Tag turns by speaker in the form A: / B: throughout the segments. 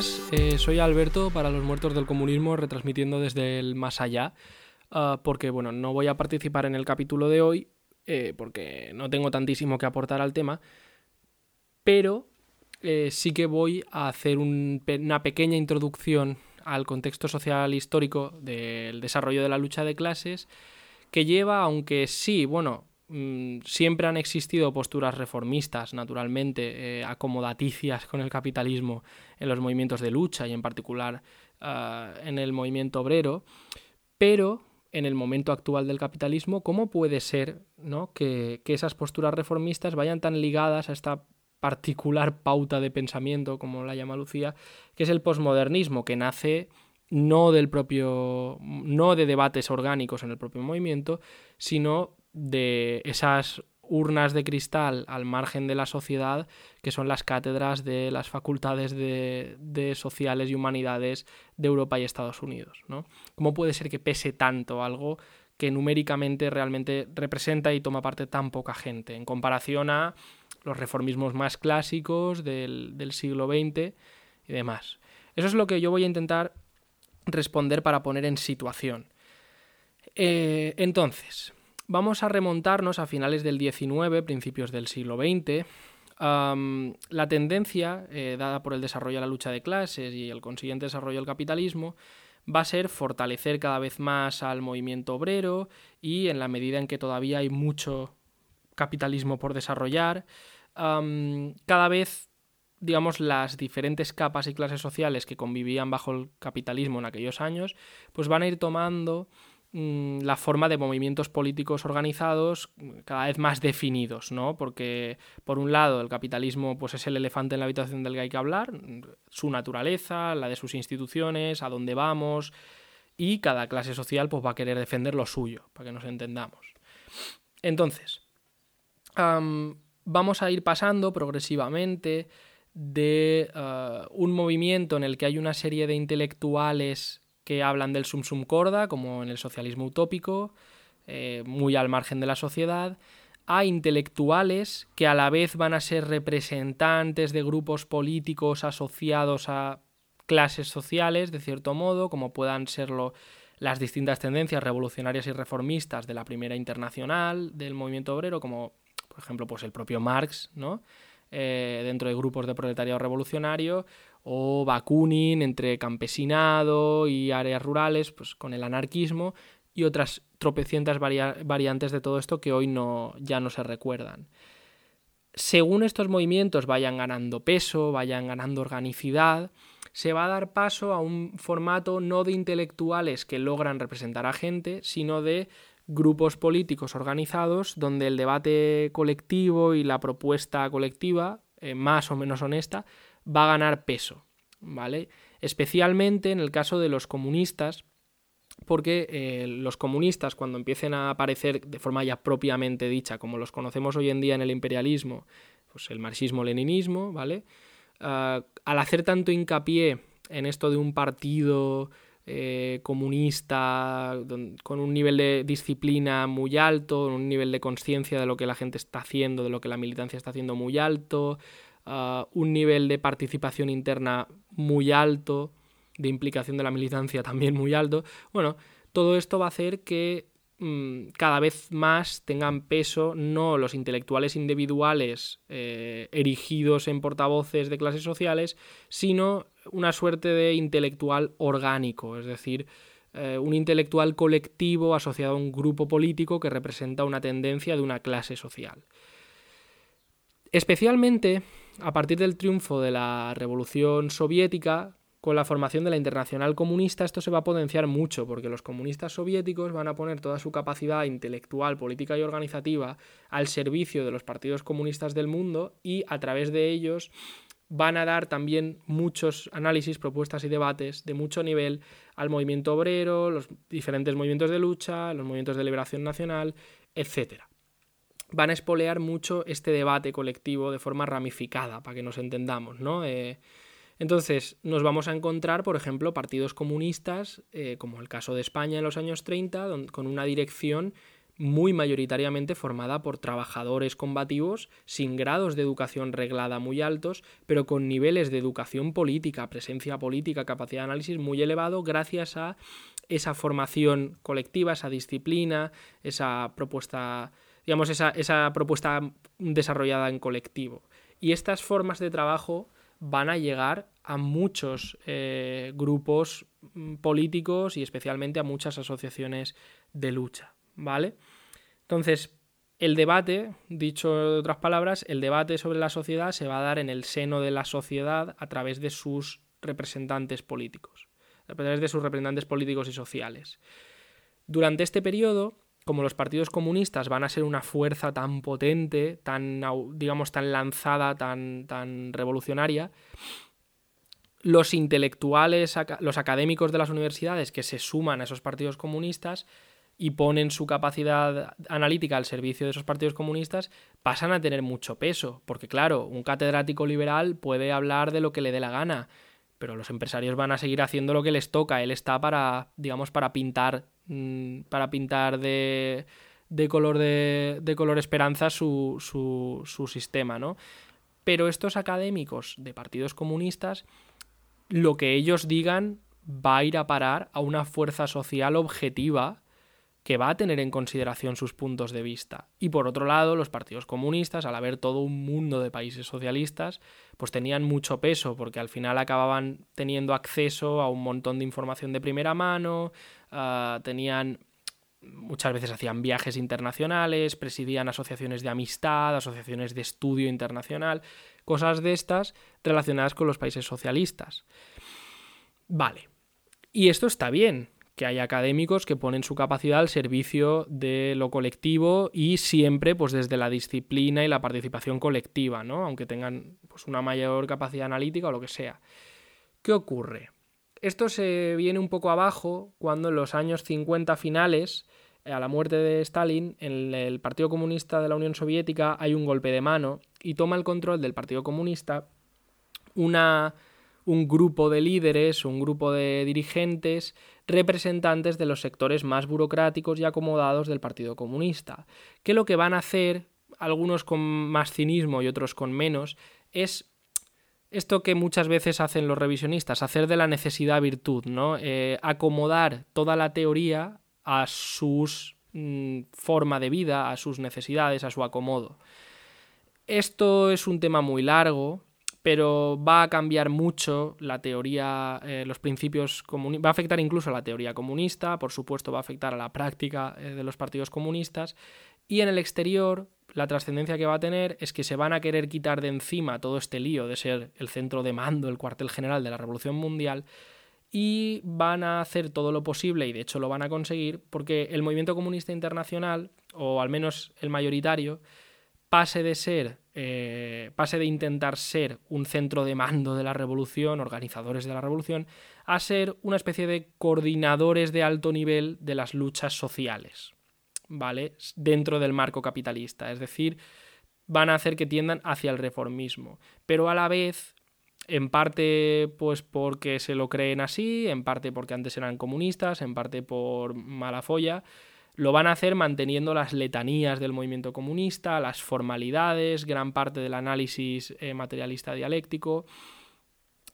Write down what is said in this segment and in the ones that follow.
A: Eh, soy Alberto para los muertos del comunismo, retransmitiendo desde el más allá, ah, porque bueno, no voy a participar en el capítulo de hoy, eh, porque no tengo tantísimo que aportar al tema, pero eh, sí que voy a hacer una pequeña introducción al contexto social histórico del desarrollo de la lucha de clases, que lleva, aunque sí, bueno, siempre han existido posturas reformistas, naturalmente, eh, acomodaticias con el capitalismo en los movimientos de lucha y en particular ah, en el movimiento obrero, pero en el momento actual del capitalismo, ¿cómo puede ser ¿no? que, que esas posturas reformistas vayan tan ligadas a esta particular pauta de pensamiento, como la llama Lucía, que es el posmodernismo, que nace no del propio. no de debates orgánicos en el propio movimiento, sino de esas urnas de cristal al margen de la sociedad, que son las cátedras de las facultades de, sociales y humanidades de Europa y Estados Unidos. ¿no? ¿Cómo puede ser que pese tanto algo que numéricamente realmente representa y toma parte tan poca gente, en comparación a los reformismos más clásicos del, siglo XX y demás. Eso es lo que yo voy a intentar responder para poner en situación. Eh, entonces, vamos a remontarnos a finales del XIX, principios del siglo XX. la tendencia, eh, dada por el desarrollo de la lucha de clases y el consiguiente desarrollo del capitalismo, va a ser fortalecer cada vez más al movimiento obrero y en la medida en que todavía hay mucho capitalismo por desarrollar, cada vez, digamos, las diferentes capas y clases sociales que convivían bajo el capitalismo en aquellos años, pues van a ir tomando la forma de movimientos políticos organizados cada vez más definidos, ¿no? Porque, por un lado, el capitalismo pues, es el elefante en la habitación del que hay que hablar, su naturaleza, la de sus instituciones, a dónde vamos, y cada clase social pues, va a querer defender lo suyo, para que nos entendamos. Entonces, vamos a ir pasando progresivamente de eh, un movimiento en el que hay una serie de intelectuales que hablan del sum sum corda, como en el socialismo utópico, eh, muy al margen de la sociedad, a intelectuales que a la vez van a ser representantes de grupos políticos asociados a clases sociales, de cierto modo, como puedan serlo las distintas tendencias revolucionarias y reformistas de la primera internacional del movimiento obrero, como por ejemplo, pues el propio Marx, ¿no? Eh, dentro de grupos de proletariado revolucionario, o Bakunin entre campesinado y áreas rurales, pues con el anarquismo, y otras tropecientas variantes de todo esto que hoy no, ya no se recuerdan. Según estos movimientos vayan ganando peso, vayan ganando organicidad, se va a dar paso a un formato no de intelectuales que logran representar a gente, sino de grupos políticos organizados donde el debate colectivo y la propuesta colectiva, eh, más o menos honesta, va a ganar peso, ¿vale? Especialmente en el caso de los comunistas, porque eh, los comunistas cuando empiecen a aparecer de forma ya propiamente dicha, como los conocemos hoy en día en el imperialismo, pues el marxismo-leninismo, ¿vale? Ah, al hacer tanto hincapié en esto de un partido eh, comunista, con un nivel de disciplina muy alto, un nivel de conciencia de lo que la gente está haciendo, de lo que la militancia está haciendo muy alto, un nivel de participación interna muy alto, de implicación de la militancia también muy alto. Bueno, todo esto va a hacer que mm, cada vez más tengan peso no los intelectuales individuales eh, erigidos en portavoces de clases sociales, sino una suerte de intelectual orgánico, es decir, eh, un intelectual colectivo asociado a un grupo político que representa una tendencia de una clase social. Especialmente a partir del triunfo de la Revolución Soviética, con la formación de la Internacional Comunista, esto se va a potenciar mucho, porque los comunistas soviéticos van a poner toda su capacidad intelectual, política y organizativa al servicio de los partidos comunistas del mundo y a través de ellos van a dar también muchos análisis, propuestas y debates de mucho nivel al movimiento obrero, los diferentes movimientos de lucha, los movimientos de liberación nacional, etc. Van a espolear mucho este debate colectivo de forma ramificada, para que nos entendamos, ¿no? Eh, entonces, nos vamos a encontrar, por ejemplo, partidos comunistas, eh, como el caso de España en los años 30, con una dirección muy mayoritariamente formada por trabajadores combativos sin grados de educación reglada muy altos, pero con niveles de educación política, presencia política, capacidad de análisis muy elevado gracias a esa formación colectiva, esa disciplina, esa propuesta, digamos, esa, esa propuesta desarrollada en colectivo. Y estas formas de trabajo van a llegar a muchos eh, grupos mm, políticos y especialmente a muchas asociaciones de lucha. ¿vale? Entonces, el debate, dicho de otras palabras, el debate sobre la sociedad se va a dar en el seno de la sociedad a través de sus representantes políticos, a través de sus representantes políticos y sociales. Durante este periodo, como los partidos comunistas van a ser una fuerza tan potente, tan, digamos, tan lanzada, tan, tan revolucionaria, los intelectuales, los académicos de las universidades que se suman a esos partidos comunistas y ponen su capacidad analítica al servicio de esos partidos comunistas, pasan a tener mucho peso. Porque claro, un catedrático liberal puede hablar de lo que le dé la gana, pero los empresarios van a seguir haciendo lo que les toca. Él está para, digamos, para pintar, mm, para pintar de, de color de, de, color esperanza su, su, su sistema, ¿no? Pero estos académicos de partidos comunistas, lo que ellos digan va a ir a parar a una fuerza social objetiva que va a tener en consideración sus puntos de vista. Y por otro lado, los partidos comunistas, al haber todo un mundo de países socialistas, pues tenían mucho peso, porque al final acababan teniendo acceso a un montón de información de primera mano, uh, tenían muchas veces hacían viajes internacionales, presidían asociaciones de amistad, asociaciones de estudio internacional, cosas de estas relacionadas con los países socialistas. Vale. Y esto está bien, que hay académicos que ponen su capacidad al servicio de lo colectivo y siempre pues desde la disciplina y la participación colectiva, ¿no? Aunque tengan pues, una mayor capacidad analítica o lo que sea. ¿Qué ocurre? Esto se viene un poco abajo cuando en los años 50 finales, a la muerte de Stalin, en el Partido Comunista de la Unión Soviética hay un golpe de mano y toma el control del Partido Comunista una un grupo de líderes, un grupo de dirigentes, representantes de los sectores más burocráticos y acomodados del Partido Comunista, que lo que van a hacer, algunos con más cinismo y otros con menos, es esto que muchas veces hacen los revisionistas, hacer de la necesidad virtud, ¿no? Eh, acomodar toda la teoría a su mm, forma de vida, a sus necesidades, a su acomodo. Esto es un tema muy largo, pero va a cambiar mucho la teoría, eh, los principios comunistas, va a afectar incluso a la teoría comunista, por supuesto va a afectar a la práctica eh, de los partidos comunistas, y en el exterior la trascendencia que va a tener es que se van a querer quitar de encima todo este lío de ser el centro de mando, el cuartel general de la Revolución Mundial, y van a hacer todo lo posible, y de hecho lo van a conseguir, porque el movimiento comunista internacional, o al menos el mayoritario, pase de ser, eh, pase de intentar ser un centro de mando de la revolución, organizadores de la revolución, a ser una especie de coordinadores de alto nivel de las luchas sociales, ¿vale? Dentro del marco capitalista, es decir, van a hacer que tiendan hacia el reformismo, pero a la vez en parte pues porque se lo creen así, en parte porque antes eran comunistas, en parte por mala folla, lo van a hacer manteniendo las letanías del movimiento comunista, las formalidades, gran parte del análisis eh, materialista dialéctico.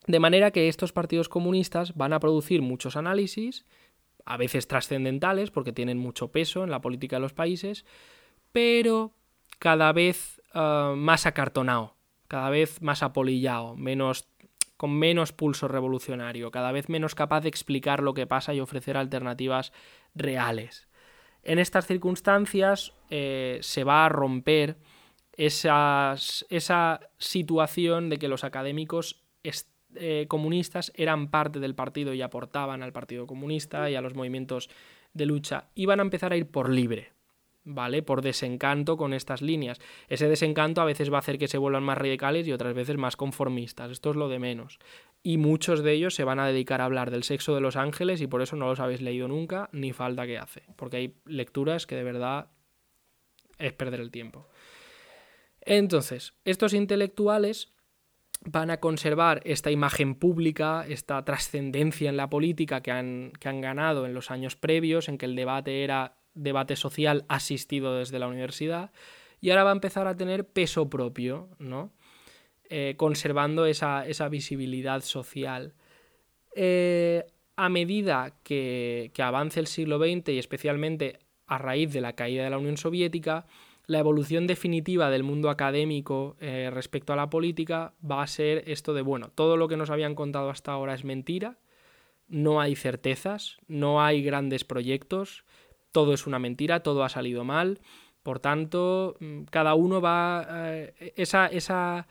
A: De manera que estos partidos comunistas van a producir muchos análisis, a veces trascendentales, porque tienen mucho peso en la política de los países, pero cada vez eh, más acartonado, cada vez más apolillado, menos, con menos pulso revolucionario, cada vez menos capaz de explicar lo que pasa y ofrecer alternativas reales. En estas circunstancias eh, se va a romper esa situación de que los académicos eh, comunistas eran parte del partido y aportaban al Partido Comunista y a los movimientos de lucha. Iban a empezar a ir por libre, ¿vale? Por desencanto con estas líneas. Ese desencanto a veces va a hacer que se vuelvan más radicales y otras veces más conformistas. Esto es lo de menos y muchos de ellos se van a dedicar a hablar del sexo de los ángeles y por eso no los habéis leído nunca, ni falta que hace, porque hay lecturas que de verdad es perder el tiempo. Entonces, estos intelectuales van a conservar esta imagen pública, esta trascendencia en la política que han, que han ganado en los años previos, en que el debate era debate social asistido desde la universidad y ahora va a empezar a tener peso propio, ¿no? Eh, conservando esa, visibilidad social. Eh, a medida que, que avance el siglo XX y especialmente a raíz de la caída de la Unión Soviética, la evolución definitiva del mundo académico eh, respecto a la política va a ser esto de, bueno, todo lo que nos habían contado hasta ahora es mentira, no hay certezas, no hay grandes proyectos, todo es una mentira, todo ha salido mal, por tanto, mm, cada uno va... Eh, esa, esa,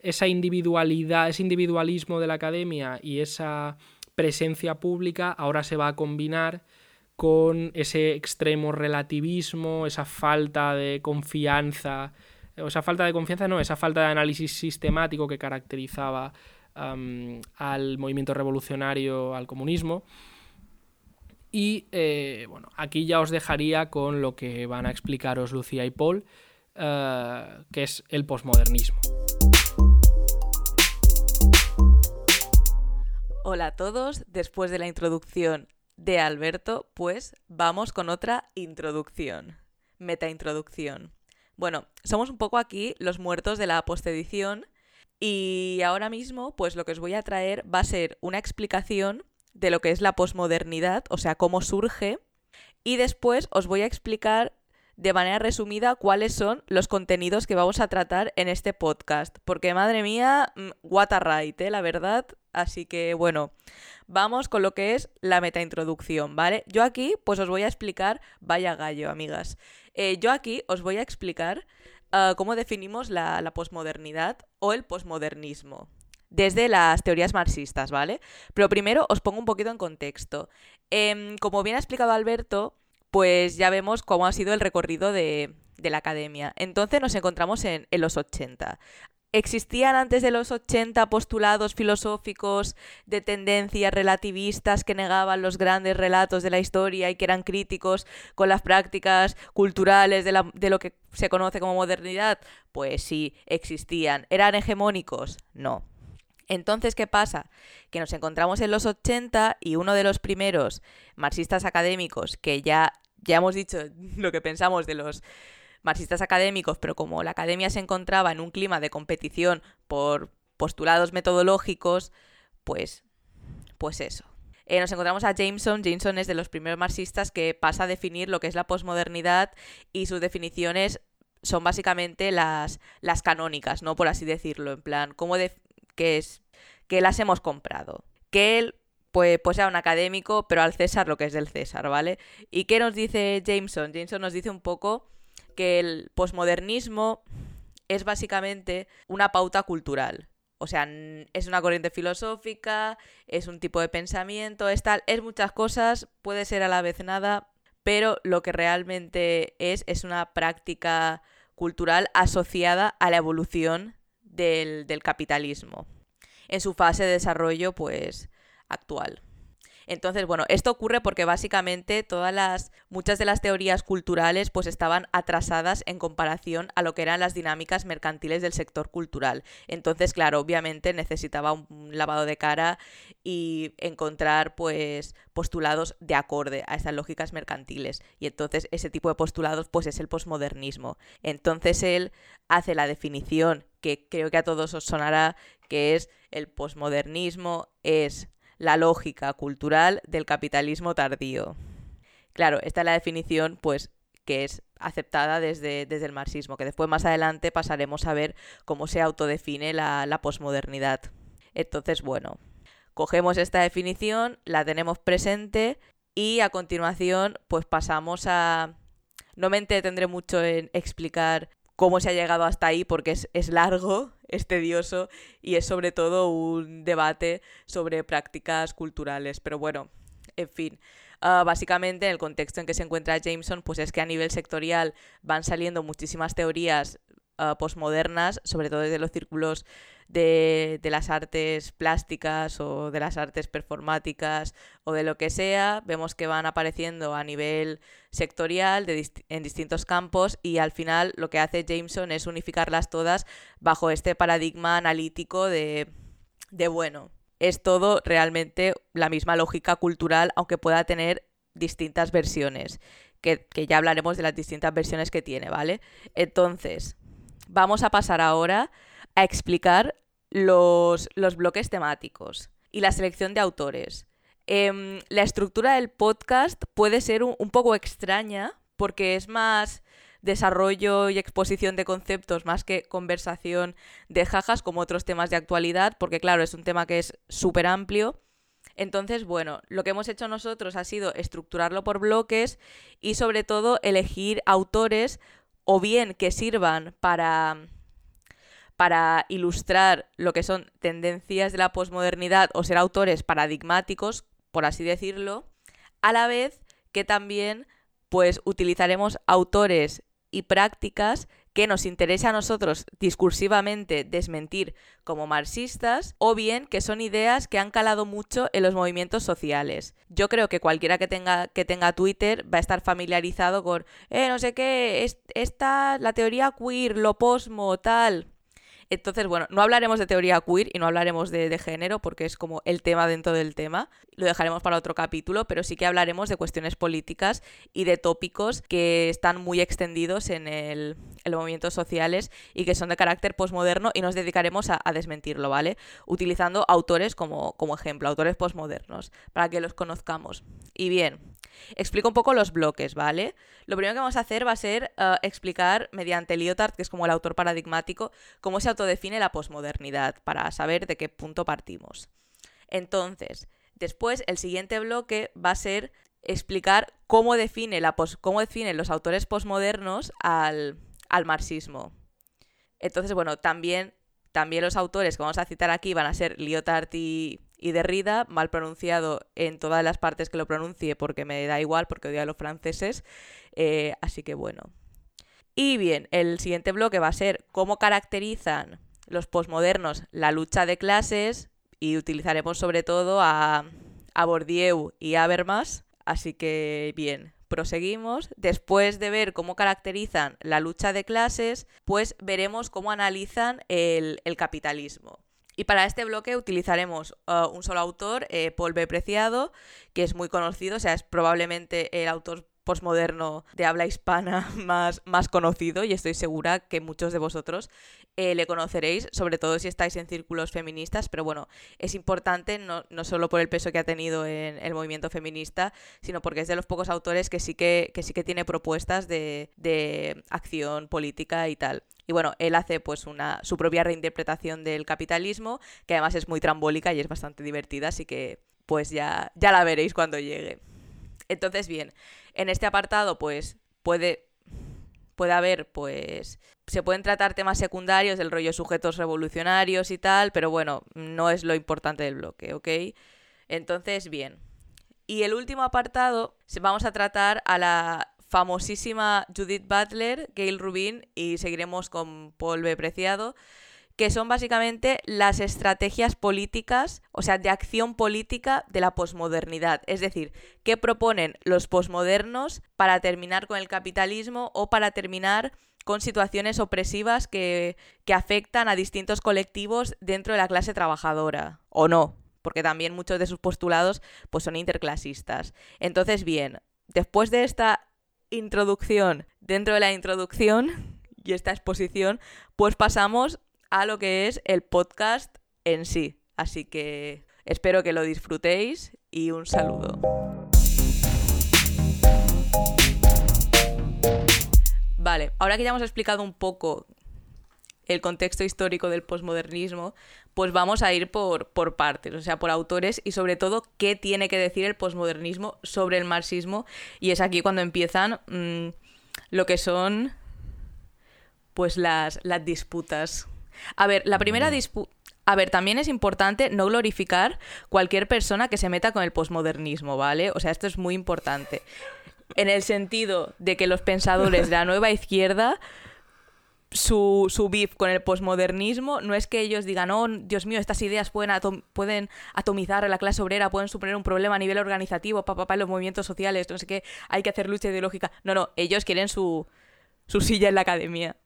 A: esa individualidad, ese individualismo de la academia y esa presencia pública ahora se va a combinar con ese extremo relativismo, esa falta de confianza, o esa falta de confianza no, esa falta de análisis sistemático que caracterizaba al movimiento revolucionario, al comunismo. Y eh, bueno, aquí ya os dejaría con lo que van a explicaros Lucía y Paul, eh, que es el posmodernismo.
B: Hola a todos, después de la introducción de Alberto, pues vamos con otra introducción, metaintroducción. Bueno, somos un poco aquí los muertos de la postedición y ahora mismo pues lo que os voy a traer va a ser una explicación de lo que es la posmodernidad, o sea, cómo surge, y después os voy a explicar de manera resumida cuáles son los contenidos que vamos a tratar en este podcast. Porque madre mía, mm, what a right, ¿eh? la verdad. Así que bueno, vamos con lo que es la metaintroducción, ¿vale? Yo aquí pues os voy a explicar, vaya gallo, amigas. Eh, yo aquí os voy a explicar ah, cómo definimos la, posmodernidad o el posmodernismo desde las teorías marxistas, ¿vale? Pero primero os pongo un poquito en contexto. Em, como bien ha explicado Alberto, pues ya vemos cómo ha sido el recorrido de, la academia. Entonces nos encontramos en, los 80. ¿Existían antes de los 80 postulados filosóficos de tendencias relativistas que negaban los grandes relatos de la historia y que eran críticos con las prácticas culturales de, de, lo que se conoce como modernidad? Pues sí, existían. ¿Eran hegemónicos? No. Entonces, ¿qué pasa? Que nos encontramos en los 80 y uno de los primeros marxistas académicos que ya ya hemos dicho lo que pensamos de los marxistas académicos, pero como la academia se encontraba en un clima de competición por postulados metodológicos, pues, pues eso. Eh, nos encontramos a Jameson. Jameson es de los primeros marxistas que pasa a definir lo que es la posmodernidad y sus definiciones son básicamente las, las canónicas, ¿no? Por así decirlo, en plan, ¿cómo que es que las hemos comprado. Que él pues, pues sea un académico, pero al César lo que es del César, ¿vale? ¿Y qué nos dice Jameson? Jameson nos dice un poco que el posmodernismo es básicamente una pauta cultural. O sea, es una corriente filosófica, es un tipo de pensamiento, es tal, es muchas cosas, puede ser a la vez nada, pero lo que realmente es es una práctica cultural asociada a la evolución del, del capitalismo en su fase de desarrollo, pues, actual. Entonces, bueno, esto ocurre porque básicamente todas las muchas de las teorías culturales pues estaban atrasadas en comparación a lo que eran las dinámicas mercantiles del sector cultural. Entonces, claro, obviamente necesitaba un lavado de cara y encontrar pues postulados de acorde a estas lógicas mercantiles. Y entonces ese tipo de postulados pues es el posmodernismo. Entonces él hace la definición que creo que a todos os sonará que es el posmodernismo es la lógica cultural del capitalismo tardío. Claro, esta es la definición, pues, que es aceptada desde, desde el marxismo, que después más adelante pasaremos a ver cómo se autodefine la, la posmodernidad. Entonces, bueno, cogemos esta definición, la tenemos presente y a continuación, pues pasamos a... No me entretendré mucho en explicar cómo se ha llegado hasta ahí porque es, es largo, es tedioso y es sobre todo un debate sobre prácticas culturales. Pero bueno, en fin. Uh, básicamente, en el contexto en que se encuentra Jameson, pues es que a nivel sectorial van saliendo muchísimas teorías uh, postmodernas, sobre todo desde los círculos de, las artes plásticas o de las artes performáticas o de lo que sea, vemos que van apareciendo a nivel sectorial en distintos campos y al final lo que hace Jameson es unificarlas todas bajo este paradigma analítico de, de bueno, es todo realmente la misma lógica cultural, aunque pueda tener distintas versiones que, que ya hablaremos de las distintas versiones que tiene, ¿vale? Entonces, vamos a pasar ahora a explicar los, los bloques temáticos y la selección de autores. Em, la estructura del podcast puede ser un, poco extraña porque es más desarrollo y exposición de conceptos más que conversación de jajas como otros temas de actualidad, porque claro, es un tema que es súper amplio. Entonces, bueno, lo que hemos hecho nosotros ha sido estructurarlo por bloques y sobre todo elegir autores o bien que sirvan para para ilustrar lo que son tendencias de la posmodernidad o ser autores paradigmáticos, por así decirlo, a la vez que también pues utilizaremos autores y prácticas que nos interesa a nosotros discursivamente desmentir como marxistas o bien que son ideas que han calado mucho en los movimientos sociales. Yo creo que cualquiera que tenga, que tenga Twitter va a estar familiarizado con, eh, no sé qué, esta, la teoría queer, lo posmo, tal. Entonces, bueno, no hablaremos de teoría queer y no hablaremos de, género porque es como el tema dentro del tema. Lo dejaremos para otro capítulo, pero sí que hablaremos de cuestiones políticas y de tópicos que están muy extendidos en el, los movimientos sociales y que son de carácter posmoderno y nos dedicaremos a, desmentirlo, ¿vale? Utilizando autores como, como ejemplo, autores posmodernos, para que los conozcamos. Y bien, explico un poco los bloques, ¿vale? Lo primero que vamos a hacer va a ser eh, explicar mediante Lyotard, que es como el autor paradigmático, cómo se autodefine la posmodernidad, para saber de qué punto partimos. Entonces, después el siguiente bloque va a ser explicar cómo define, la cómo definen los autores posmodernos al, al marxismo. Entonces, bueno, también, también los autores que vamos a citar aquí van a ser Lyotard y, y Derrida, mal pronunciado en todas las partes que lo pronuncie porque me da igual, porque odio a los franceses. Eh, así que bueno. Y bien, el siguiente bloque va a ser cómo caracterizan los posmodernos la lucha de clases y utilizaremos sobre todo a, a Bourdieu y a Habermas. Así que bien, proseguimos. Después de ver cómo caracterizan la lucha de clases, pues veremos cómo analizan el capitalismo. Y para este bloque utilizaremos uh, un solo autor, eh, Paul B. Preciado, que es muy conocido, o sea, es probablemente el autor postmoderno de habla hispana más, más conocido y estoy segura que muchos de vosotros eh, le conoceréis, sobre todo si estáis en círculos feministas, pero bueno, es importante no, no, solo por el peso que ha tenido en el movimiento feminista, sino porque es de los pocos autores que sí que, que sí que tiene propuestas de, de acción política y tal. Y bueno, él hace pues una, su propia reinterpretación del capitalismo, que además es muy trambólica y es bastante divertida, así que pues ya, ya la veréis cuando llegue. Entonces, bien, en este apartado pues puede, puede haber pues... Se pueden tratar temas secundarios del rollo sujetos revolucionarios y tal, pero bueno, no es lo importante del bloque, ¿ok? Entonces, bien. Y el último apartado, vamos a tratar a la famosísima Judith Butler, Gail Rubin y seguiremos con Paul B. Preciado, que son básicamente las estrategias políticas, o sea, de acción política de la posmodernidad. Es decir, qué proponen los posmodernos para terminar con el capitalismo o para terminar con situaciones opresivas que, que afectan a distintos colectivos dentro de la clase trabajadora, o no, porque también muchos de sus postulados pues, son interclasistas. Entonces, bien, después de esta introducción dentro de la introducción y esta exposición, pues pasamos a lo que es el podcast en sí. Así que espero que lo disfrutéis y un saludo. Vale, ahora que ya hemos explicado un poco el contexto histórico del posmodernismo, pues vamos a ir por, por, partes, o sea, por autores y sobre todo qué tiene que decir el posmodernismo sobre el marxismo. Y es aquí cuando empiezan mm, lo que son pues las, las disputas. A ver, la primera disputa... A ver, también es importante no glorificar cualquier persona que se meta con el posmodernismo, ¿vale? O sea, esto es muy importante. En el sentido de que los pensadores de la nueva izquierda su, su beef con el posmodernismo no es que ellos digan, oh, Dios mío, estas ideas pueden, pueden atomizar a la clase obrera, pueden suponer un problema a nivel organizativo, papá, pa, en los movimientos sociales, no sé qué, hay que hacer lucha ideológica. No, no, ellos quieren su, su silla en la academia.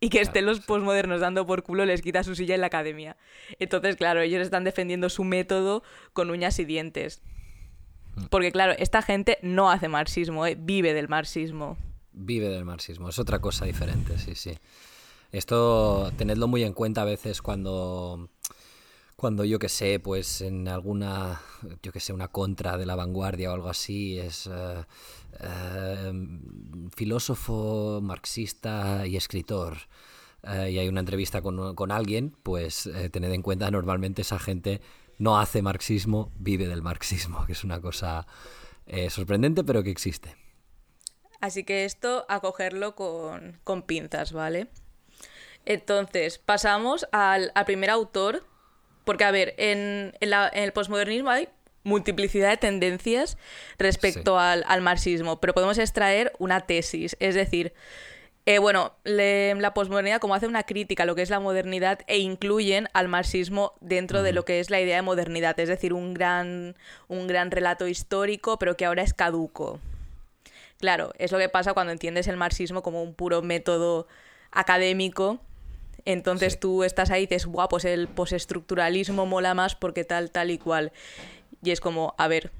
B: Y que estén los posmodernos dando por culo les quita su silla en la academia. Entonces, claro, ellos están defendiendo su método con uñas y dientes. Porque claro, esta gente no hace marxismo, ¿eh? vive del marxismo.
C: Vive del marxismo, es otra cosa diferente, sí, sí. Esto tenedlo muy en cuenta a veces cuando cuando yo que sé, pues en alguna, yo que sé, una contra de la vanguardia o algo así, es eh, eh, filósofo, marxista y escritor. Eh, y hay una entrevista con, con alguien, pues tened en cuenta, normalmente esa gente no hace marxismo, vive del marxismo, que es una cosa sorprendente, pero que existe.
B: Así que esto a cogerlo con, con pinzas, ¿vale? Entonces, pasamos al, al primer autor porque, a ver, en, el posmodernismo hay multiplicidad de tendencias respecto al, marxismo, pero podemos extraer una tesis, es decir, eh, bueno, la posmodernidad como hace una crítica a lo que es la modernidad e incluyen al marxismo dentro de lo que es la idea de modernidad, es decir, un gran, un gran relato histórico, pero que ahora es caduco. Claro, es lo que pasa cuando entiendes el marxismo como un puro método académico entonces tú estás ahí y dices, guau, pues el postestructuralismo mola más porque tal, tal y cual. Y es como, a ver.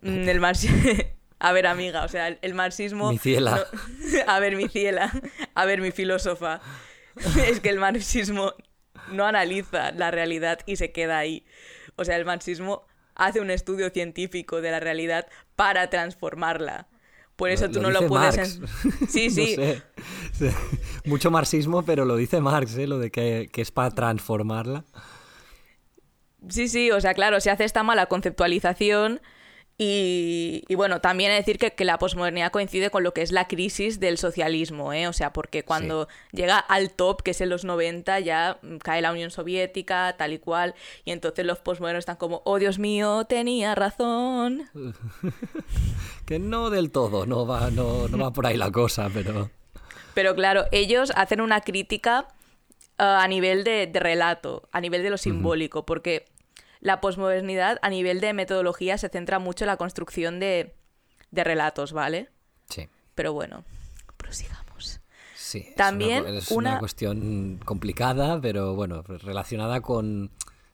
B: Mm, el marxismo. a ver, amiga, o sea, el, marxismo.
C: Mi ciela.
B: a ver, mi ciela. A ver, mi filósofa. es que el marxismo no analiza la realidad y se queda ahí. O sea, el marxismo hace un estudio científico de la realidad para transformarla. Por eso tú no lo puedes. Sí, sí.
C: Mucho marxismo, pero lo dice Marx, ¿eh? lo de que, que es para transformarla.
B: Sí, sí, o sea, claro, se hace esta mala conceptualización y, bueno, también decir que, la posmodernidad coincide con lo que es la crisis del socialismo, ¿eh? O sea, porque cuando llega al top, que es en los 90, ya cae la Unión Soviética, tal y cual, y entonces los posmodernos están como, oh Dios mío, tenía razón.
C: que no del todo, no va, no, no va por ahí la cosa, pero...
B: Pero claro, ellos hacen una crítica uh, a nivel de, relato, a nivel de lo simbólico, porque la posmodernidad a nivel de metodología se centra mucho en la construcción de, relatos, ¿vale?
C: Sí.
B: Pero bueno, prosigamos.
C: Sí, también es una, cuestión complicada, pero bueno, relacionada con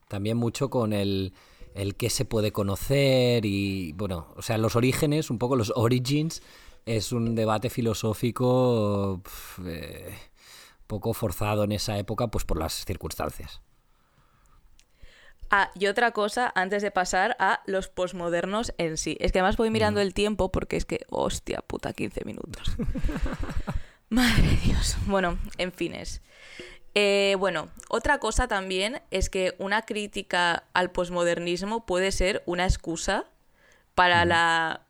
C: también mucho con el, el qué se puede conocer y bueno, o sea, los orígenes, un poco los origins, es un debate filosófico eh, poco forzado en esa época, pues por las circunstancias.
B: Ah, y otra cosa, antes de pasar a los posmodernos en sí. Es que además voy mirando mm. el tiempo porque es que, hostia puta, 15 minutos. Madre Dios. Bueno, en fines. Eh, bueno, otra cosa también es que una crítica al posmodernismo puede ser una excusa para la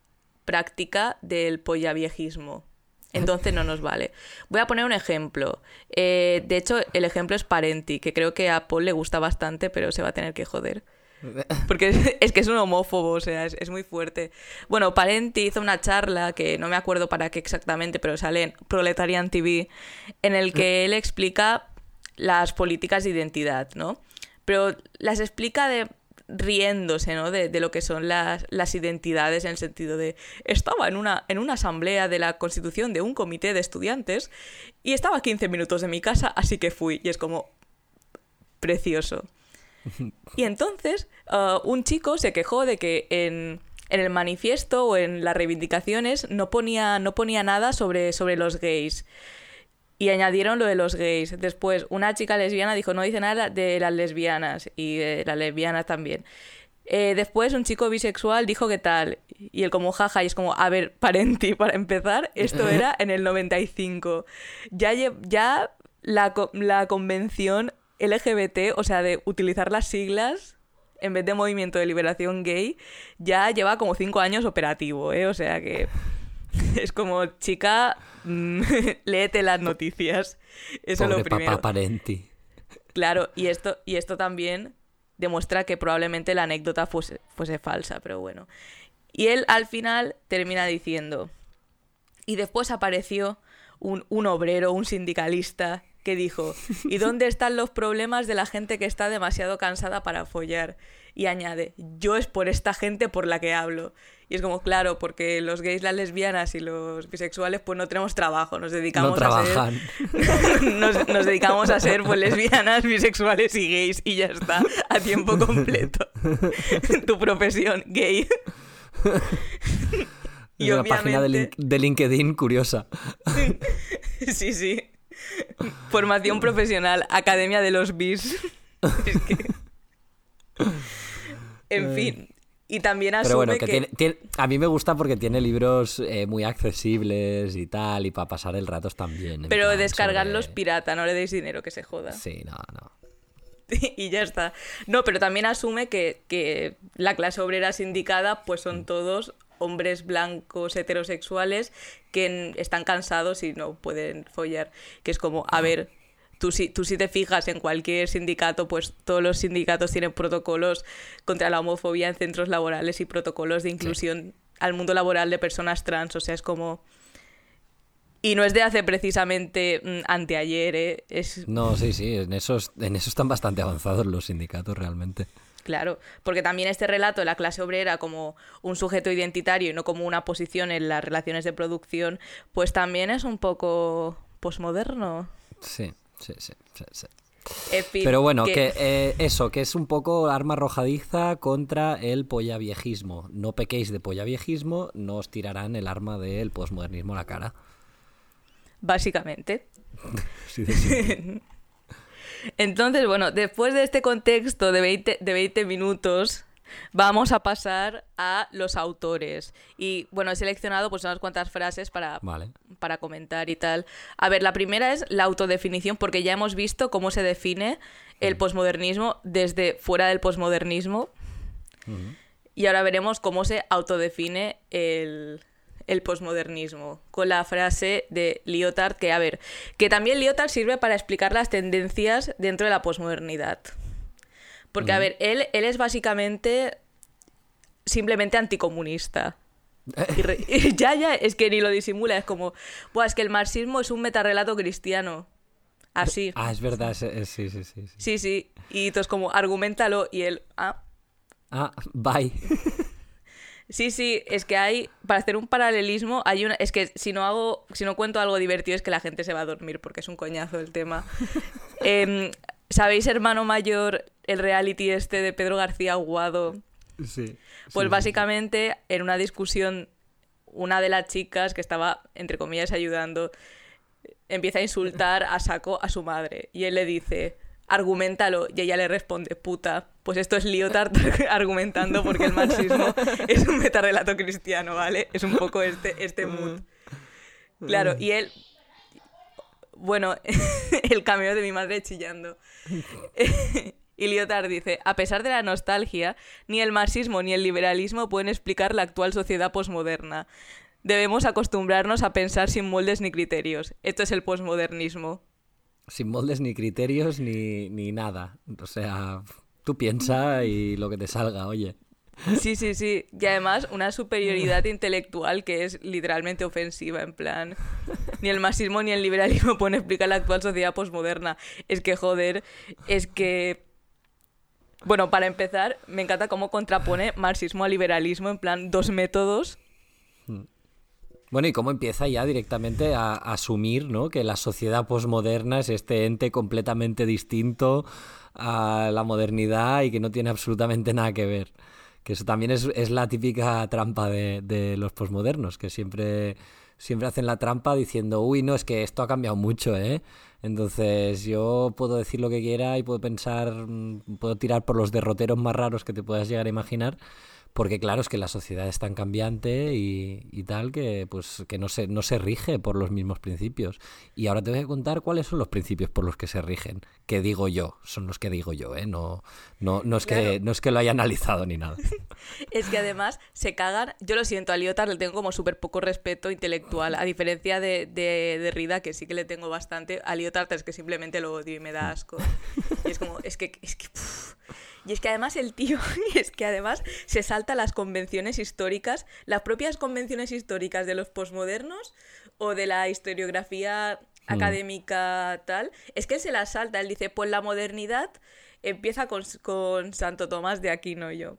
B: práctica del pollaviejismo. Entonces no nos vale. Voy a poner un ejemplo. Eh, de hecho, el ejemplo es Parenti, que creo que a Paul le gusta bastante, pero se va a tener que joder. Porque es, que es un homófobo, o sea, es, muy fuerte. Bueno, Parenti hizo una charla, que no me acuerdo para qué exactamente, pero sale en Proletarian TV, en el que él explica las políticas de identidad, ¿no? Pero las explica de riéndose ¿no? de, lo que son las, las, identidades en el sentido de estaba en una, en una asamblea de la constitución de un comité de estudiantes y estaba a 15 minutos de mi casa, así que fui y es como precioso. Y entonces uh, un chico se quejó de que en, en, el manifiesto o en las reivindicaciones no ponía, no ponía nada sobre, sobre los gays y añadieron lo de los gays. Después, una chica lesbiana dijo, no dice nada de las lesbianas y de las lesbianas también. Eh, después, un chico bisexual dijo que tal. Y él como jaja, y es como, a ver, parenti, para empezar, esto era en el 95. Ya, ya la, la convención LGBT, o sea, de utilizar las siglas en vez de Movimiento de Liberación Gay, ya lleva como cinco años operativo, ¿eh? O sea que es como, chica, mm, léete las noticias. Eso es lo primero.
C: Papá parenti.
B: Claro, y esto, y esto también demuestra que probablemente la anécdota fuese, fuese falsa, pero bueno. Y él al final termina diciendo, y después apareció un, un, obrero, un sindicalista, que dijo, ¿y dónde están los problemas de la gente que está demasiado cansada para follar? Y añade, yo es por esta gente por la que hablo. Y es como, claro, porque los gays, las lesbianas y los bisexuales pues no tenemos trabajo, nos dedicamos
C: no
B: a ser... nos, nos, dedicamos a ser pues lesbianas, bisexuales y gays y ya está, a tiempo completo. tu profesión, gay.
C: y una página de, de LinkedIn curiosa.
B: sí, sí. Formación profesional, Academia de los Bis. es que... En fin. Y también asume
C: Pero bueno, que,
B: que...
C: Tiene, tiene, a mí me gusta porque tiene libros eh, muy accesibles y tal, y para pasar el rato también.
B: Pero descargarlos
C: sobre...
B: pirata, no le deis dinero, que se joda.
C: Sí, no, no.
B: y ya está. No, pero también asume que, que la clase obrera sindicada pues son todos hombres blancos heterosexuales que están cansados y no pueden follar. Que es como, a ver, tú si, tú si te fijas en cualquier sindicato, pues todos los sindicatos tienen protocolos contra la homofobia en centros laborales y protocolos de inclusión sí. al mundo laboral de personas trans. O sea, es como... Y no es de hace precisamente mmm, anteayer, ¿eh? Es...
C: No, sí, sí, en eso, en eso están bastante avanzados los sindicatos realmente.
B: Claro, porque también este relato de la clase obrera como un sujeto identitario y no como una posición en las relaciones de producción, pues también es un poco posmoderno.
C: Sí, sí, sí. sí, Pero bueno, que, que eh, eso, que es un poco arma arrojadiza contra el pollaviejismo. No pequéis de pollaviejismo, no os tirarán el arma del posmodernismo a la cara.
B: Básicamente.
C: sí.
B: Entonces, bueno, después de este contexto de 20, de 20 minutos, vamos a pasar a los autores. Y bueno, he seleccionado pues unas cuantas frases para,
C: vale.
B: para comentar y tal. A ver, la primera es la autodefinición, porque ya hemos visto cómo se define el posmodernismo desde fuera del posmodernismo. Y ahora veremos cómo se autodefine el, el posmodernismo, con la frase de Lyotard, que a ver, que también Lyotard sirve para explicar las tendencias dentro de la posmodernidad. Porque, mm. a ver, él, él es básicamente simplemente anticomunista. Y re... ya, ya, es que ni lo disimula, es como, Buah, es que el marxismo es un metarrelato cristiano. Así.
C: Ah, es verdad, sí, sí, sí. Sí,
B: sí, sí. Y entonces como, argumentalo, y él, ah.
C: Ah, bye.
B: Sí, sí, es que hay, para hacer un paralelismo, hay una, es que si no hago, si no cuento algo divertido es que la gente se va a dormir porque es un coñazo el tema. eh, ¿Sabéis, hermano mayor, el reality este de Pedro García Aguado?
C: Sí.
B: Pues
C: sí,
B: básicamente, sí. en una discusión, una de las chicas que estaba, entre comillas, ayudando, empieza a insultar a saco a su madre. Y él le dice, argumentalo. Y ella le responde, puta. Pues esto es Lyotard argumentando porque el marxismo es un metarrelato cristiano, ¿vale? Es un poco este, este mood. Claro, y él... Bueno, el cameo de mi madre chillando. y Lyotard dice, a pesar de la nostalgia, ni el marxismo ni el liberalismo pueden explicar la actual sociedad posmoderna. Debemos acostumbrarnos a pensar sin moldes ni criterios. Esto es el posmodernismo
C: sin moldes ni criterios ni, ni nada. O sea, tú piensa y lo que te salga, oye.
B: Sí, sí, sí. Y además una superioridad intelectual que es literalmente ofensiva, en plan. Ni el marxismo ni el liberalismo pueden explicar la actual sociedad posmoderna. Es que, joder, es que... Bueno, para empezar, me encanta cómo contrapone marxismo a liberalismo, en plan, dos métodos
C: bueno, y cómo empieza ya directamente a, a, asumir ¿no? que la sociedad posmoderna es este ente completamente distinto a la modernidad y que no tiene absolutamente nada que ver. Que eso también es, es la típica trampa de, de, los posmodernos, que siempre, siempre hacen la trampa diciendo, uy, no, es que esto ha cambiado mucho, ¿eh? Entonces yo puedo decir lo que quiera y puedo pensar, puedo tirar por los derroteros más raros que te puedas llegar a imaginar, porque claro, es que la sociedad es tan cambiante y, y, tal que pues que no se, no se rige por los mismos principios. Y ahora te voy a contar cuáles son los principios por los que se rigen, que digo yo, son los que digo yo, ¿eh? No, no, no, es, claro. que, no es que lo haya analizado ni nada.
B: es que además se cagan, yo lo siento, a Lyotard le tengo como súper poco respeto intelectual, a diferencia de, de, de, Rida, que sí que le tengo bastante, a Lyotard es que simplemente lo odio y me da asco. Y es como, es que, es que. Y es que además el tío, es que además se salta las convenciones históricas, las propias convenciones históricas de los posmodernos o de la historiografía académica tal, es que él se la salta, él dice, pues la modernidad empieza con, con Santo Tomás de Aquino y yo.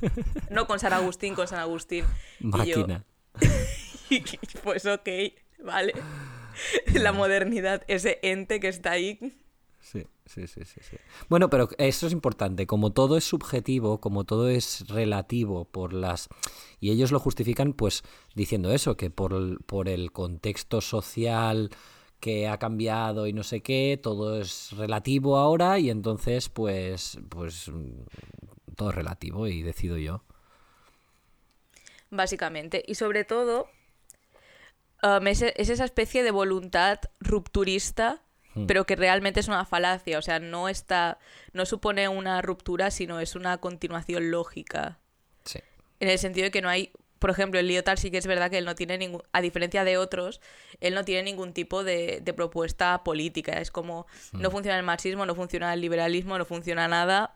B: No con San Agustín, con San Agustín.
C: Máquina.
B: Y yo, pues ok, vale. La modernidad, ese ente que está ahí.
C: Sí, sí, sí, sí, sí. Bueno, pero eso es importante. Como todo es subjetivo, como todo es relativo por las... Y ellos lo justifican pues diciendo eso, que por el, por el contexto social que ha cambiado y no sé qué, todo es relativo ahora y entonces pues pues todo es relativo y decido yo.
B: Básicamente. Y sobre todo, um, es, es esa especie de voluntad rupturista. Pero que realmente es una falacia. O sea, no está. no supone una ruptura, sino es una continuación lógica.
C: Sí.
B: En el sentido de que no hay. Por ejemplo, el Lyotard sí que es verdad que él no tiene ningún. A diferencia de otros, él no tiene ningún tipo de, de propuesta política. Es como. No funciona el marxismo, no funciona el liberalismo, no funciona nada.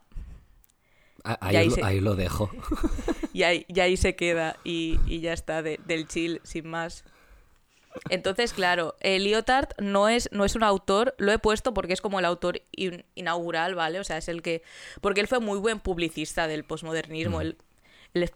C: Ahí,
B: ahí
C: lo,
B: se-
C: ahí lo dejo.
B: Y ahí, y ahí se queda y, y ya está, de- del chill, sin más. Entonces, claro, el Lyotard no es, no es un autor, lo he puesto porque es como el autor in- inaugural, ¿vale? O sea, es el que... Porque él fue muy buen publicista del posmodernismo, el-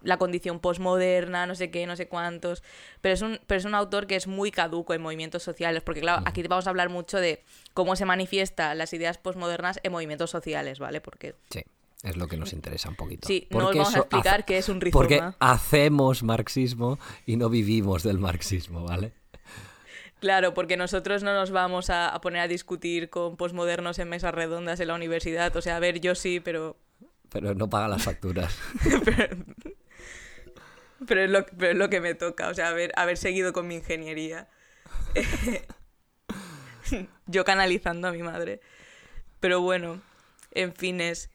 B: la condición posmoderna, no sé qué, no sé cuántos. Pero es, un, pero es un autor que es muy caduco en movimientos sociales, porque claro, aquí vamos a hablar mucho de cómo se manifiestan las ideas posmodernas en movimientos sociales, ¿vale? Porque
C: Sí, es lo que nos interesa un poquito.
B: Sí, no os
C: Porque
B: vamos a explicar qué es un
C: Porque
B: rizoma.
C: hacemos marxismo y no vivimos del marxismo, ¿vale?
B: Claro, porque nosotros no nos vamos a, a poner a discutir con posmodernos en mesas redondas en la universidad. O sea, a ver, yo sí, pero,
C: Pero no paga las facturas.
B: pero, es, lo, pero es lo que me toca. O sea, haber, haber seguido con mi ingeniería. yo canalizando a mi madre. Pero bueno, en fin es...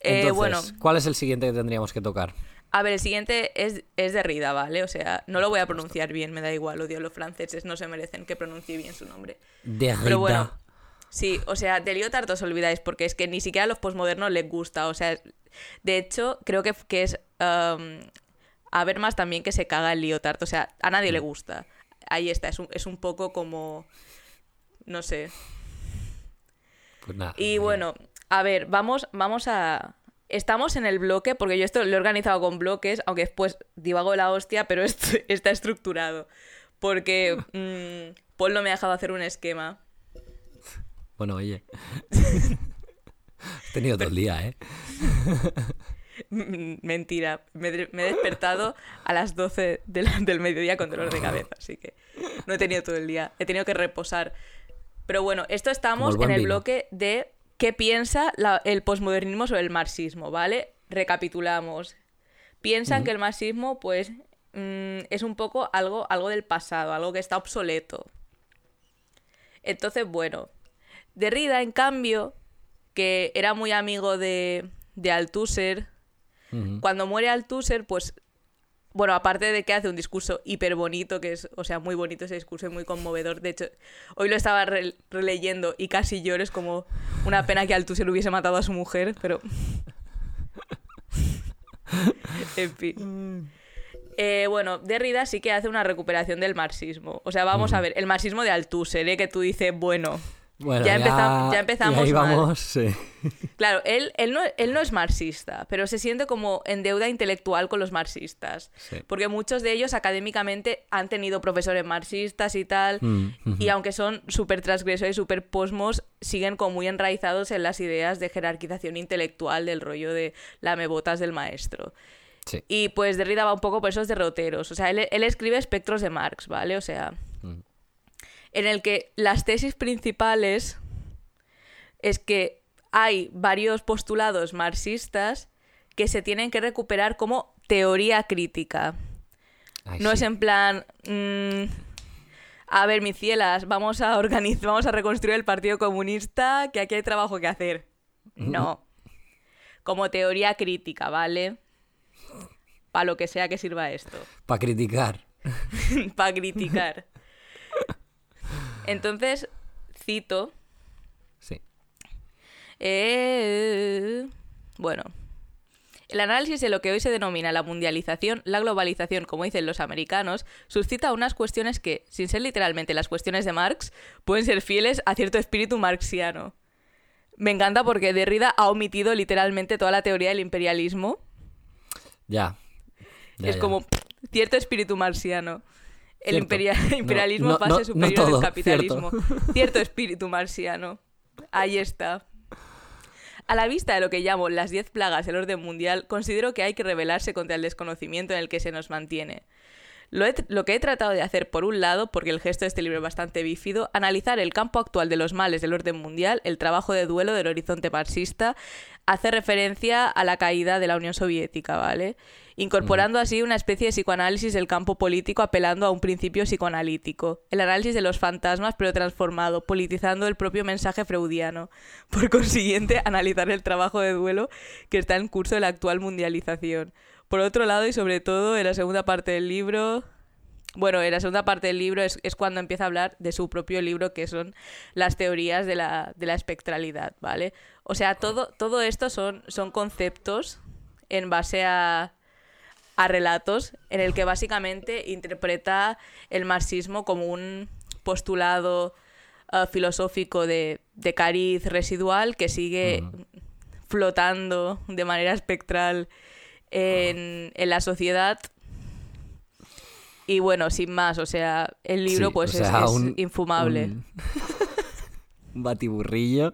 B: Eh,
C: Entonces,
B: bueno,
C: ¿cuál es el siguiente que tendríamos que tocar?
B: A ver, el siguiente es, es Derrida, ¿vale? O sea, no lo voy a pronunciar bien, me da igual, odio a los franceses, no se merecen que pronuncie bien su nombre.
C: Derrida.
B: Pero bueno, sí, o sea, de Lyotard os olvidáis porque es que ni siquiera a los posmodernos les gusta. O sea, de hecho, creo que, que es um, Habermas también que se caga el Lyotard. O sea, a nadie le gusta. Ahí está, es un, es un poco como. No sé.
C: Pues nada.
B: Y bueno, a ver, vamos, vamos a. Estamos en el bloque, porque yo esto lo he organizado con bloques, aunque después divago de la hostia, pero esto está estructurado. Porque mm, Paul no me ha dejado hacer un esquema.
C: Bueno, oye. Has tenido todo el día, ¿eh?
B: Mentira, me, he- me he despertado a las 12 de la- del mediodía con dolor de cabeza, así que no he tenido todo el día, he tenido que reposar. Pero bueno, esto estamos
C: el
B: en el bloque de qué piensa la- el posmodernismo sobre el marxismo, ¿vale? Recapitulamos. Piensan que el marxismo, pues, mm, es un poco algo, algo del pasado, algo que está obsoleto. Entonces, bueno, Derrida, en cambio, que era muy amigo de, de Althusser, cuando muere Althusser, pues, bueno, aparte de que hace un discurso hiper bonito, que es, o sea, muy bonito ese discurso y muy conmovedor. De hecho, hoy lo estaba re- releyendo y casi lloro, es como una pena que Althusser hubiese matado a su mujer, pero... en fin. Eh, bueno, Derrida sí que hace una recuperación del marxismo. O sea, vamos a ver, el marxismo de Althusser, ¿eh? que tú dices, bueno,
C: Bueno,
B: ya empeza- ya empezamos
C: y ahí
B: mal.
C: vamos, sí.
B: Claro, él, él, no, él no es marxista, pero se siente como en deuda intelectual con los marxistas.
C: Sí.
B: Porque muchos de ellos académicamente han tenido profesores marxistas y tal,
C: Mm,
B: y aunque son súper transgresores, súper posmos, siguen como muy enraizados en las ideas de jerarquización intelectual del rollo de lamebotas del maestro.
C: Sí.
B: Y pues Derrida va un poco por esos derroteros. O sea, él, él escribe espectros de Marx, ¿vale? O sea. En el que las tesis principales es que hay varios postulados marxistas que se tienen que recuperar como teoría crítica.
C: Ay,
B: No
C: sí.
B: es en plan. mm, a ver, mis cielas, vamos a organizar, vamos a reconstruir el Partido Comunista, que aquí hay trabajo que hacer. No. Como teoría crítica, ¿vale? Para lo que sea que sirva esto.
C: Para criticar.
B: Para criticar. Entonces, cito.
C: Sí.
B: eh, bueno. El análisis de lo que hoy se denomina la mundialización, la globalización, como dicen los americanos, suscita unas cuestiones que, sin ser literalmente las cuestiones de Marx, pueden ser fieles a cierto espíritu marxiano. Me encanta porque Derrida ha omitido literalmente toda la teoría del imperialismo.
C: Ya. ya,
B: es
C: ya.
B: como cierto espíritu marxiano. El
C: Cierto.
B: imperialismo
C: no,
B: base
C: no, no
B: superior
C: todo,
B: del capitalismo. Cierto espíritu marxiano. Ahí está. A la vista de lo que llamo las 10 plagas del orden mundial, considero que hay que rebelarse contra el desconocimiento en el que se nos mantiene. Lo, he- lo que he tratado de hacer, por un lado, porque el gesto de este libro es bastante bífido, analizar el campo actual de los males del orden mundial, el trabajo de duelo del horizonte marxista, hace referencia a la caída de la Unión Soviética, ¿vale? Incorporando así una especie de psicoanálisis del campo político apelando a un principio psicoanalítico. El análisis de los fantasmas, pero transformado, politizando el propio mensaje freudiano. Por consiguiente, analizar el trabajo de duelo que está en curso de la actual mundialización. Por otro lado, y sobre todo en la segunda parte del libro, bueno, en la segunda parte del libro es, es cuando empieza a hablar de su propio libro, que son las teorías de la, de la espectralidad, ¿vale? O sea, todo, todo esto son, son conceptos en base a, a relatos en el que básicamente interpreta el marxismo como un postulado eh, filosófico de, de cariz residual que sigue flotando de manera espectral en, en la sociedad. Y bueno, sin más, o sea, el libro
C: Sí,
B: pues es-
C: sea,
B: es,
C: un-
B: infumable.
C: Un, un batiburrillo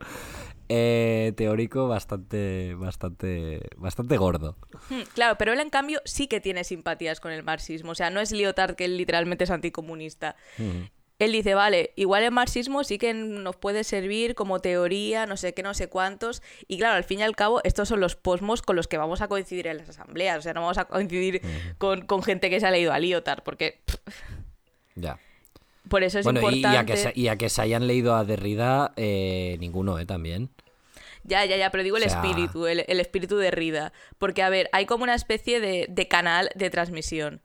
C: eh, teórico bastante, bastante, bastante gordo.
B: Hmm, Claro, pero él en cambio sí que tiene simpatías con el marxismo. O sea, no es Lyotard que él literalmente es anticomunista.
C: Mm.
B: Él dice, vale, igual el marxismo sí que nos puede servir como teoría, no sé qué, no sé cuántos. Y claro, al fin y al cabo, estos son los posmos con los que vamos a coincidir en las asambleas. O sea, no vamos a coincidir con, con gente que se ha leído a Lyotard, porque
C: Ya.
B: por eso es
C: bueno, y, y
B: importante.
C: a que se, y a que se hayan leído a Derrida, eh, ninguno, ¿eh? También.
B: Ya, ya, ya, pero digo el
C: O sea-
B: espíritu, el, el espíritu de Rida. Porque, a ver, hay como una especie de, de canal de transmisión.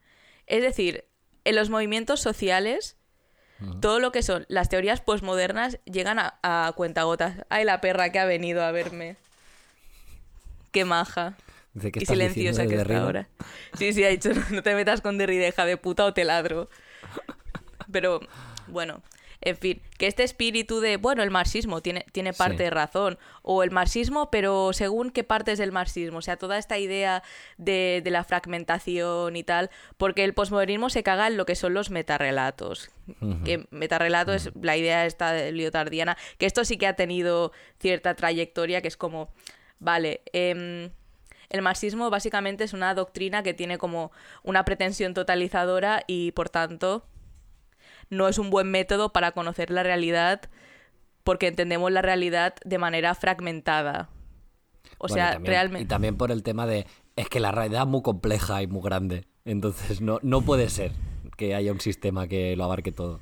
B: Es decir, en los movimientos sociales, todo lo que son las teorías posmodernas llegan a, a cuentagotas. Ay, la perra que ha venido a verme. Qué maja.
C: ¿qué
B: y silenciosa que está
C: Derrida?
B: ahora. Sí, sí, ha dicho, no te metas con Derrideja de puta o te ladro. Pero, bueno, en fin, que este espíritu de, bueno, el marxismo tiene, tiene parte
C: Sí.
B: de razón, o el marxismo, pero según qué partes del marxismo, o sea, toda esta idea de, de la fragmentación y tal, porque el posmodernismo se caga en lo que son los metarrelatos, que metarrelato es la idea esta de liotardiana, que esto sí que ha tenido cierta trayectoria, que es como, vale, em, el marxismo básicamente es una doctrina que tiene como una pretensión totalizadora y por tanto no es un buen método para conocer la realidad porque entendemos la realidad de manera fragmentada. O
C: Bueno,
B: sea,
C: también-
B: realmente...
C: Y también por el tema de. Es que la realidad es muy compleja y muy grande. Entonces no, no puede ser que haya un sistema que lo abarque todo.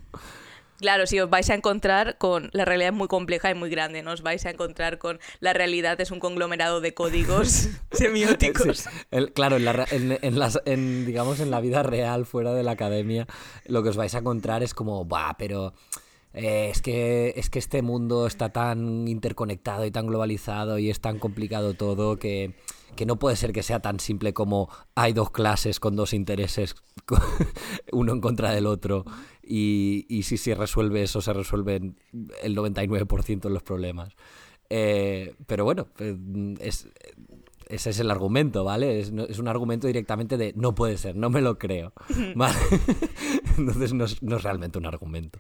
B: Claro, si os vais a encontrar con la realidad es muy compleja y muy grande, no os vais a encontrar con la realidad es un conglomerado de códigos semióticos.
C: Sí, el- claro, en la, en- en las- en, digamos en la vida real, fuera de la academia, lo que os vais a encontrar es como, va, pero eh, es, que, es que este mundo está tan interconectado y tan globalizado y es tan complicado todo que, que no puede ser que sea tan simple como hay dos clases con dos intereses, uno en contra del otro, y, y si se resuelve eso, se resuelven el 99% de los problemas. Eh, pero bueno, eh, es, ese es el argumento, ¿vale? Es, no- es un argumento directamente de no puede ser, no me lo creo. ¿Vale? Entonces no es, no es realmente un argumento.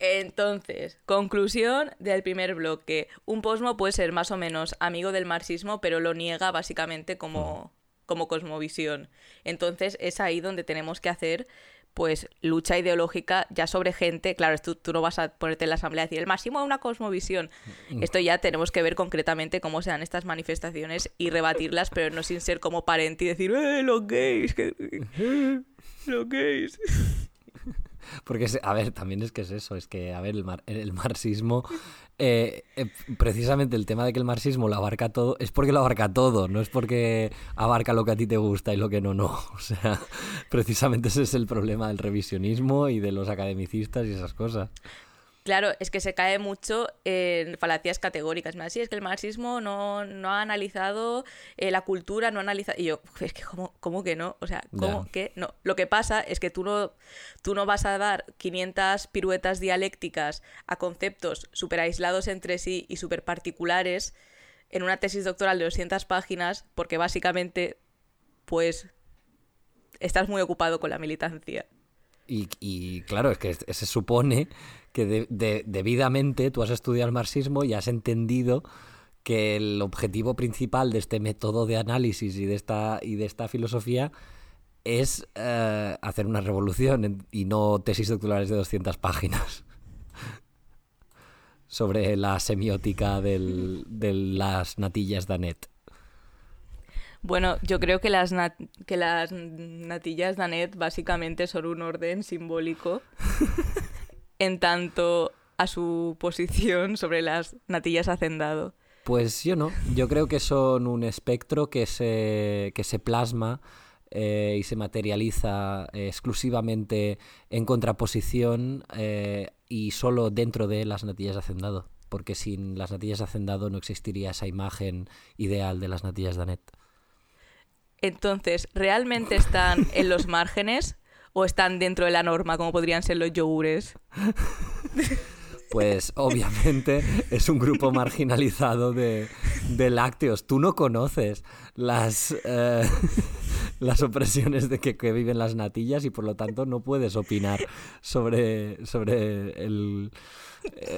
B: Entonces, conclusión del primer bloque. Un posmo puede ser más o menos amigo del marxismo, pero lo niega básicamente como, como cosmovisión. Entonces, es ahí donde tenemos que hacer pues lucha ideológica ya sobre gente, claro, tú, tú no vas a ponerte en la asamblea y decir el máximo de una cosmovisión. Esto ya tenemos que ver concretamente cómo se dan estas manifestaciones y rebatirlas, pero no sin ser como parente y decir, ¡eh, los gays! que- los gays!
C: Porque, a ver, también es que es eso, es que, a ver, el, mar- el marxismo, eh, eh, precisamente el tema de que el marxismo lo abarca todo, es porque lo abarca todo, no es porque abarca lo que a ti te gusta y lo que no, no. O sea, precisamente ese es el problema del revisionismo y de los academicistas y esas cosas.
B: Claro, es que se cae mucho en falacias categóricas. Así es que el marxismo no, ha analizado eh, la cultura, no ha analizado. Y yo, es que, ¿cómo, que no? O sea, ¿cómo que no? Lo que pasa es que tú no, tú no vas a dar 500 piruetas dialécticas a conceptos súper aislados entre sí y súper particulares en una tesis doctoral de 200 páginas, porque básicamente, pues, estás muy ocupado con la militancia.
C: Y, claro, es que se supone que debidamente tú has estudiado el marxismo y has entendido que el objetivo principal de este método de análisis y de esta, y de esta filosofía es eh, hacer una revolución y no tesis doctorales de 200 páginas sobre la semiótica de las natillas Danet.
B: Bueno, yo creo que las, que las natillas Danet básicamente son un orden simbólico en tanto a su posición sobre las natillas hacendado.
C: Pues yo no, yo creo que son un espectro que se, que se plasma eh, y se materializa eh, exclusivamente en contraposición eh, y solo dentro de las natillas de hacendado, porque sin las natillas de hacendado no existiría esa imagen ideal de las natillas de Anet.
B: Entonces, ¿realmente están en los márgenes o están dentro de la norma, como podrían ser los yogures?
C: Pues obviamente es un grupo marginalizado de, lácteos. Tú no conoces las, eh, las opresiones de que, viven las natillas y por lo tanto no puedes opinar sobre, sobre eh,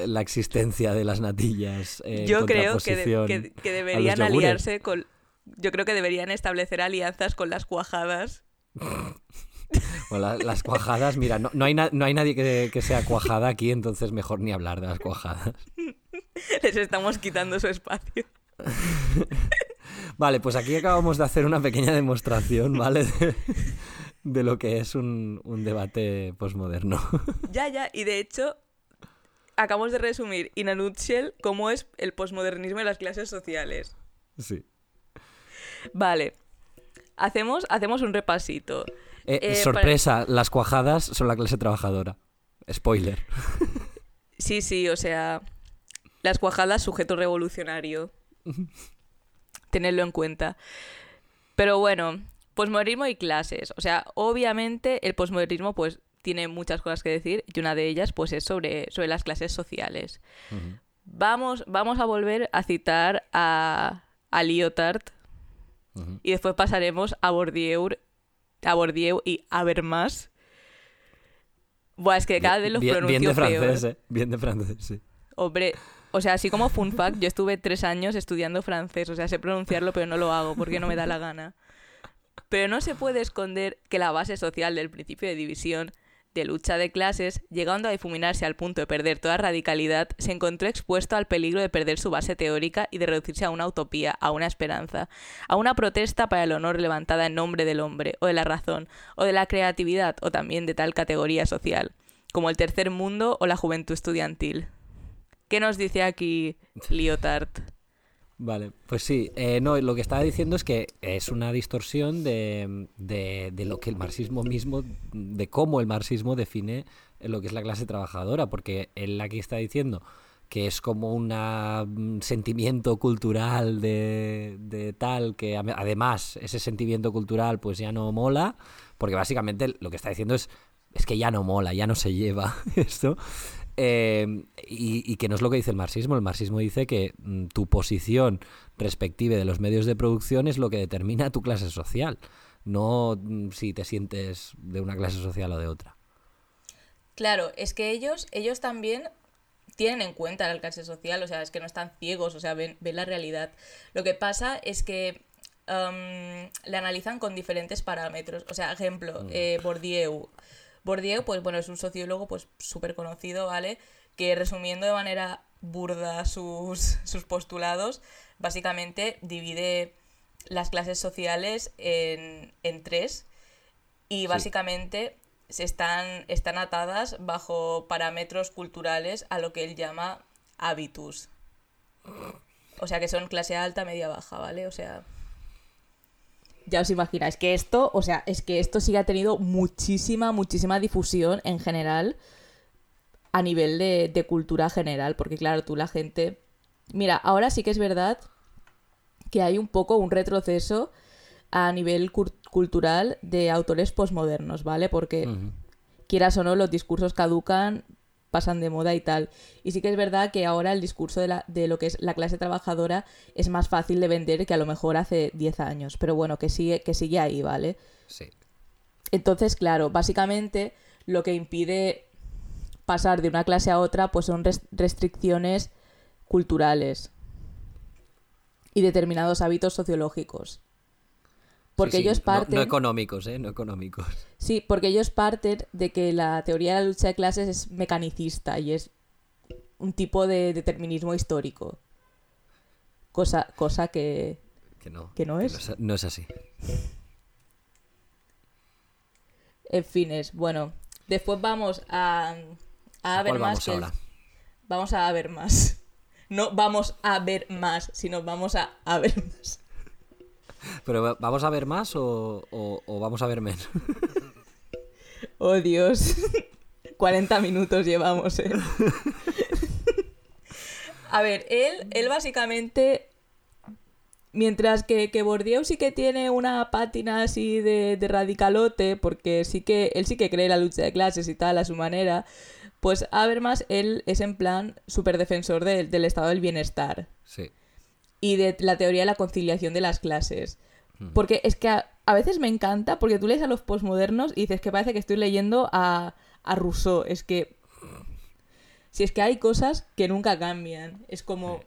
C: la existencia de las natillas.
B: Yo creo que, que deberían aliarse con yo creo que deberían establecer alianzas con las cuajadas.
C: Bueno, las cuajadas, mira, no, hay no hay nadie que, sea cuajada aquí, entonces mejor ni hablar de las cuajadas.
B: Les estamos quitando su espacio.
C: Vale, pues aquí acabamos de hacer una pequeña demostración, ¿vale? De, lo que es un, un debate posmoderno.
B: Ya, ya, y de hecho, acabamos de resumir in a nutshell cómo es el posmodernismo en las clases sociales.
C: Sí.
B: Vale. Hacemos, hacemos un repasito.
C: Eh, eh, sorpresa, las cuajadas son la clase trabajadora. Spoiler.
B: Sí, sí, o sea, las cuajadas sujeto revolucionario. Tenedlo en cuenta. Pero bueno, posmodernismo y clases. O sea, obviamente el posmodernismo pues tiene muchas cosas que decir y una de ellas pues es sobre, sobre las clases sociales. vamos, vamos a volver a citar a, a Lyotard, y después pasaremos a Bourdieu, a Bourdieu y Habermas. Buah, es que cada vez los
C: bien,
B: pronuncio
C: Bien de francés, eh. Bien de francés, sí.
B: Hombre, o sea, así como fun fact, yo estuve tres años estudiando francés. O sea, sé pronunciarlo, pero no lo hago porque no me da la gana. Pero no se puede esconder que la base social del principio de división de lucha de clases, llegando a difuminarse al punto de perder toda radicalidad, se encontró expuesto al peligro de perder su base teórica y de reducirse a una utopía, a una esperanza, a una protesta para el honor levantada en nombre del hombre, o de la razón, o de la creatividad, o también de tal categoría social, como el tercer mundo o la juventud estudiantil. ¿Qué nos dice aquí Lyotard?
C: Vale, pues sí. Eh, no, lo que estaba diciendo es que es una distorsión de, de, lo que el marxismo mismo, de cómo el marxismo define lo que es la clase trabajadora, porque él aquí está diciendo que es como un sentimiento cultural de, de, tal que además ese sentimiento cultural pues ya no mola, porque básicamente lo que está diciendo es es que ya no mola, ya no se lleva esto. Eh, y, que no es lo que dice el marxismo. El marxismo dice que mm, tu posición respectiva de los medios de producción es lo que determina tu clase social, no mm, si te sientes de una clase social o de otra.
B: Claro, es que ellos, ellos también tienen en cuenta la clase social, o sea, es que no están ciegos, o sea, ven, la realidad. Lo que pasa es que um, la analizan con diferentes parámetros. O sea, ejemplo, mm. eh, Bourdieu Bourdieu, pues bueno, es un sociólogo pues súper conocido, ¿vale? Que resumiendo de manera burda sus, sus postulados, básicamente divide las clases sociales en, tres y básicamente se están, están atadas bajo parámetros culturales a lo que él llama habitus. O sea que son clase alta, media, baja, ¿vale? O sea, ya os imagináis que esto, o sea, es que esto sí ha tenido muchísima, muchísima difusión en general a nivel de, de cultura general, porque claro, tú la gente... Mira, ahora sí que es verdad que hay un poco un retroceso a nivel cultural de autores posmodernos, ¿vale? Porque quieras o no, los discursos caducan, pasan de moda y tal. Y sí que es verdad que ahora el discurso de, la, de lo que es la clase trabajadora es más fácil de vender que a lo mejor hace 10 años. Pero bueno, que sigue, que sigue ahí, ¿vale?
C: Sí.
B: Entonces, claro, básicamente lo que impide pasar de una clase a otra pues son restricciones culturales y determinados hábitos sociológicos. Porque ellos parten...
C: No, económicos, ¿eh? No económicos.
B: Sí, porque ellos parten de que la teoría de la lucha de clases es mecanicista y es un tipo de determinismo histórico. Cosa, cosa que...
C: Que no.
B: Que no
C: es. no, es así.
B: En fin, es... Bueno, después vamos a... A, ver más.
C: Vamos, ahora?
B: vamos a ver más. No vamos a ver más, sino vamos a, a ver más.
C: Pero ¿vamos a ver más o, vamos a ver menos?
B: Oh Dios. 40 minutos llevamos, ¿eh? A ver, él, él básicamente. Mientras que, que Bourdieu sí que tiene una pátina así de, de radicalote, porque sí que él sí que cree la lucha de clases y tal a su manera, pues Habermas, él es en plan súper defensor del estado del bienestar.
C: Sí
B: y de la teoría de la conciliación de las clases. Porque es que a, veces me encanta, porque tú lees a los posmodernos y dices que parece que estoy leyendo a, a Rousseau. Es que. Si es que hay cosas que nunca cambian. Es como.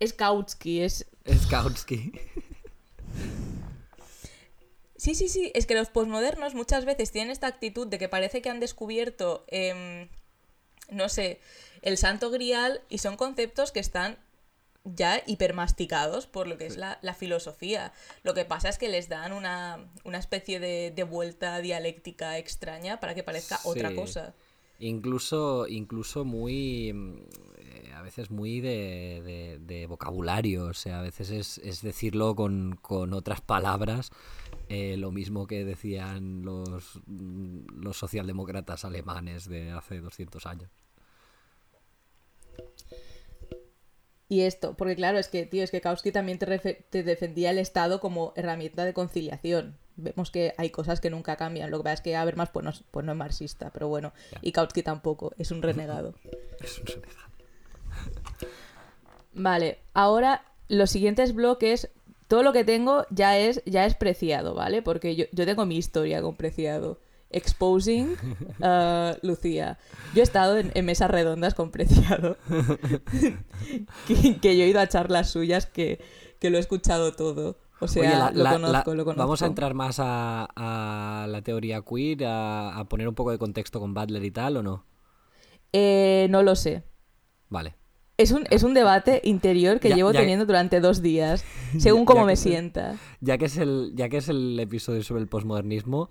B: Es Kautsky, es.
C: Es Kautsky.
B: Sí, sí, sí. Es que los posmodernos muchas veces tienen esta actitud de que parece que han descubierto. Em, no sé. El santo grial y son conceptos que están ya hipermasticados por lo que es la, filosofía. Lo que pasa es que les dan una, especie de, vuelta dialéctica extraña para que parezca otra cosa.
C: Incluso, incluso muy, mm, eh, a veces muy de, vocabulario, o sea, a veces es, decirlo con, otras palabras, eh, lo mismo que decían los, mm, los socialdemócratas alemanes de hace 200 años.
B: Y esto, porque claro, es que, tío, es que Kautsky también te, defendía el Estado como herramienta de conciliación. Vemos que hay cosas que nunca cambian. Lo que pasa es que Habermas pues no, pues no es marxista, pero bueno. Y Kautsky tampoco, es un renegado.
C: es un renegado.
B: Vale, ahora los siguientes bloques, todo lo que tengo ya es, ya es preciado, ¿vale? Porque yo, yo tengo mi historia con preciado. Exposing uh, Lucía. Yo he estado en, mesas redondas con Preciado, que, yo he ido a charlas suyas que, lo he escuchado todo. O sea, lo, conozco, lo, conozco,
C: Vamos a entrar más a, la teoría queer, a, poner un poco de contexto con Butler y tal, ¿o no?
B: Eh, no lo sé.
C: Vale.
B: Es un, es un debate interior que llevo teniendo durante dos días, según cómo me sienta.
C: Ya que, es el, ya que es el episodio sobre el posmodernismo,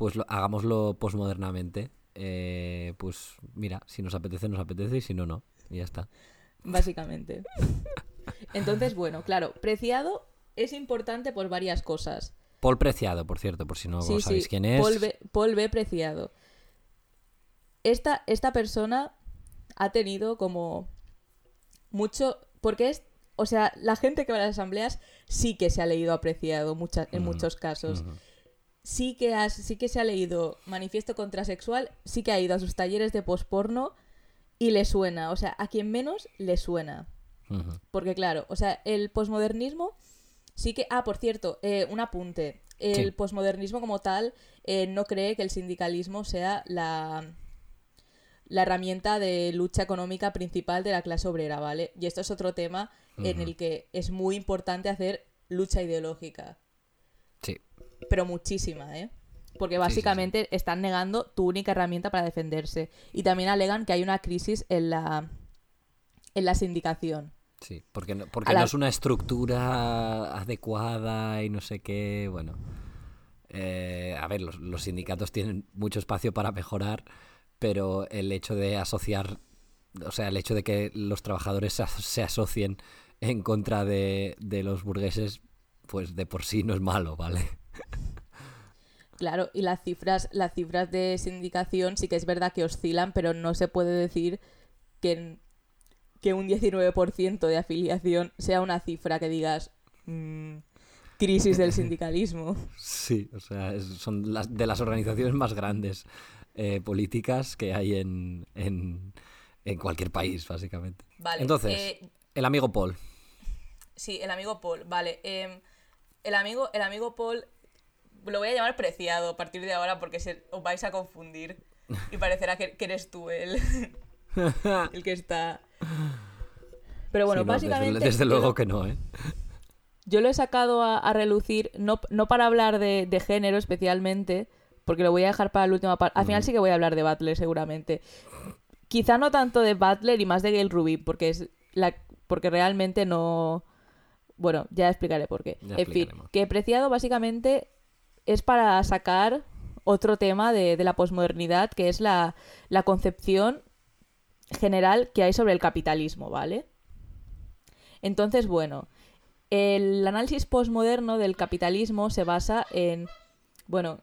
C: pues hagámoslo posmodernamente. Eh, pues mira, si nos apetece, nos apetece y si no, no. Y ya está.
B: Básicamente. Entonces, bueno, claro, Preciado es importante por varias cosas.
C: Paul Preciado, por cierto, por si no sabéis quién es.
B: Paul B, Preciado. Esta, esta persona ha tenido como mucho. Porque es. O sea, la gente que va a las asambleas sí que se ha leído apreciado en muchos casos sí que, sí que se ha leído Manifiesto Contrasexual, sí que ha ido a sus talleres de posporno y le suena. O sea, a quien menos le suena. Porque claro, o sea, el posmodernismo sí que... Ah, por cierto, eh, un apunte. El posmodernismo como tal eh, no cree que el sindicalismo sea la, la herramienta de lucha económica principal de la clase obrera, ¿vale? Y esto es otro tema en el que es muy importante hacer lucha ideológica pero muchísima, ¿eh? Porque básicamente están negando tu única herramienta para defenderse. Y también alegan que hay una crisis en la, en la sindicación.
C: Sí, porque no, porque no es una estructura adecuada y no sé qué, bueno. Eh, a ver, los, sindicatos tienen mucho espacio para mejorar, pero el hecho de asociar, o sea, el hecho de que los trabajadores se, asocien en contra de, de los burgueses, pues de por sí no es malo, ¿vale?
B: Claro, y las cifras, las cifras de sindicación sí que es verdad que oscilan, pero no se puede decir que, que un 19% de afiliación sea una cifra que digas mm, crisis del sindicalismo.
C: Sí, o sea, son las, de las organizaciones más grandes eh, políticas que hay en, en, en, cualquier país, básicamente.
B: Vale.
C: Entonces,
B: eh,
C: el amigo Paul.
B: Sí, el amigo Paul, vale. Em, el, amigo, el amigo Paul lo voy a llamar preciado a partir de ahora porque se, os vais a confundir y parecerá que, que eres tú el, el que está... Pero bueno,
C: Sí, no, desde-
B: básicamente...
C: Desde, luego que no, ¿eh?
B: Yo lo he sacado a, a relucir, no, no para hablar de, de género especialmente, porque lo voy a dejar para la última parte. Al final sí que voy a hablar de Butler seguramente. Quizá no tanto de Butler y más de Gail Rubin, porque es la porque realmente no... Bueno, ya explicaré por qué.
C: Ya
B: en fin, que Preciado básicamente es para sacar otro tema de, de la posmodernidad, que es la, la concepción general que hay sobre el capitalismo, ¿vale? Entonces, bueno, el análisis postmoderno del capitalismo se basa en. Bueno.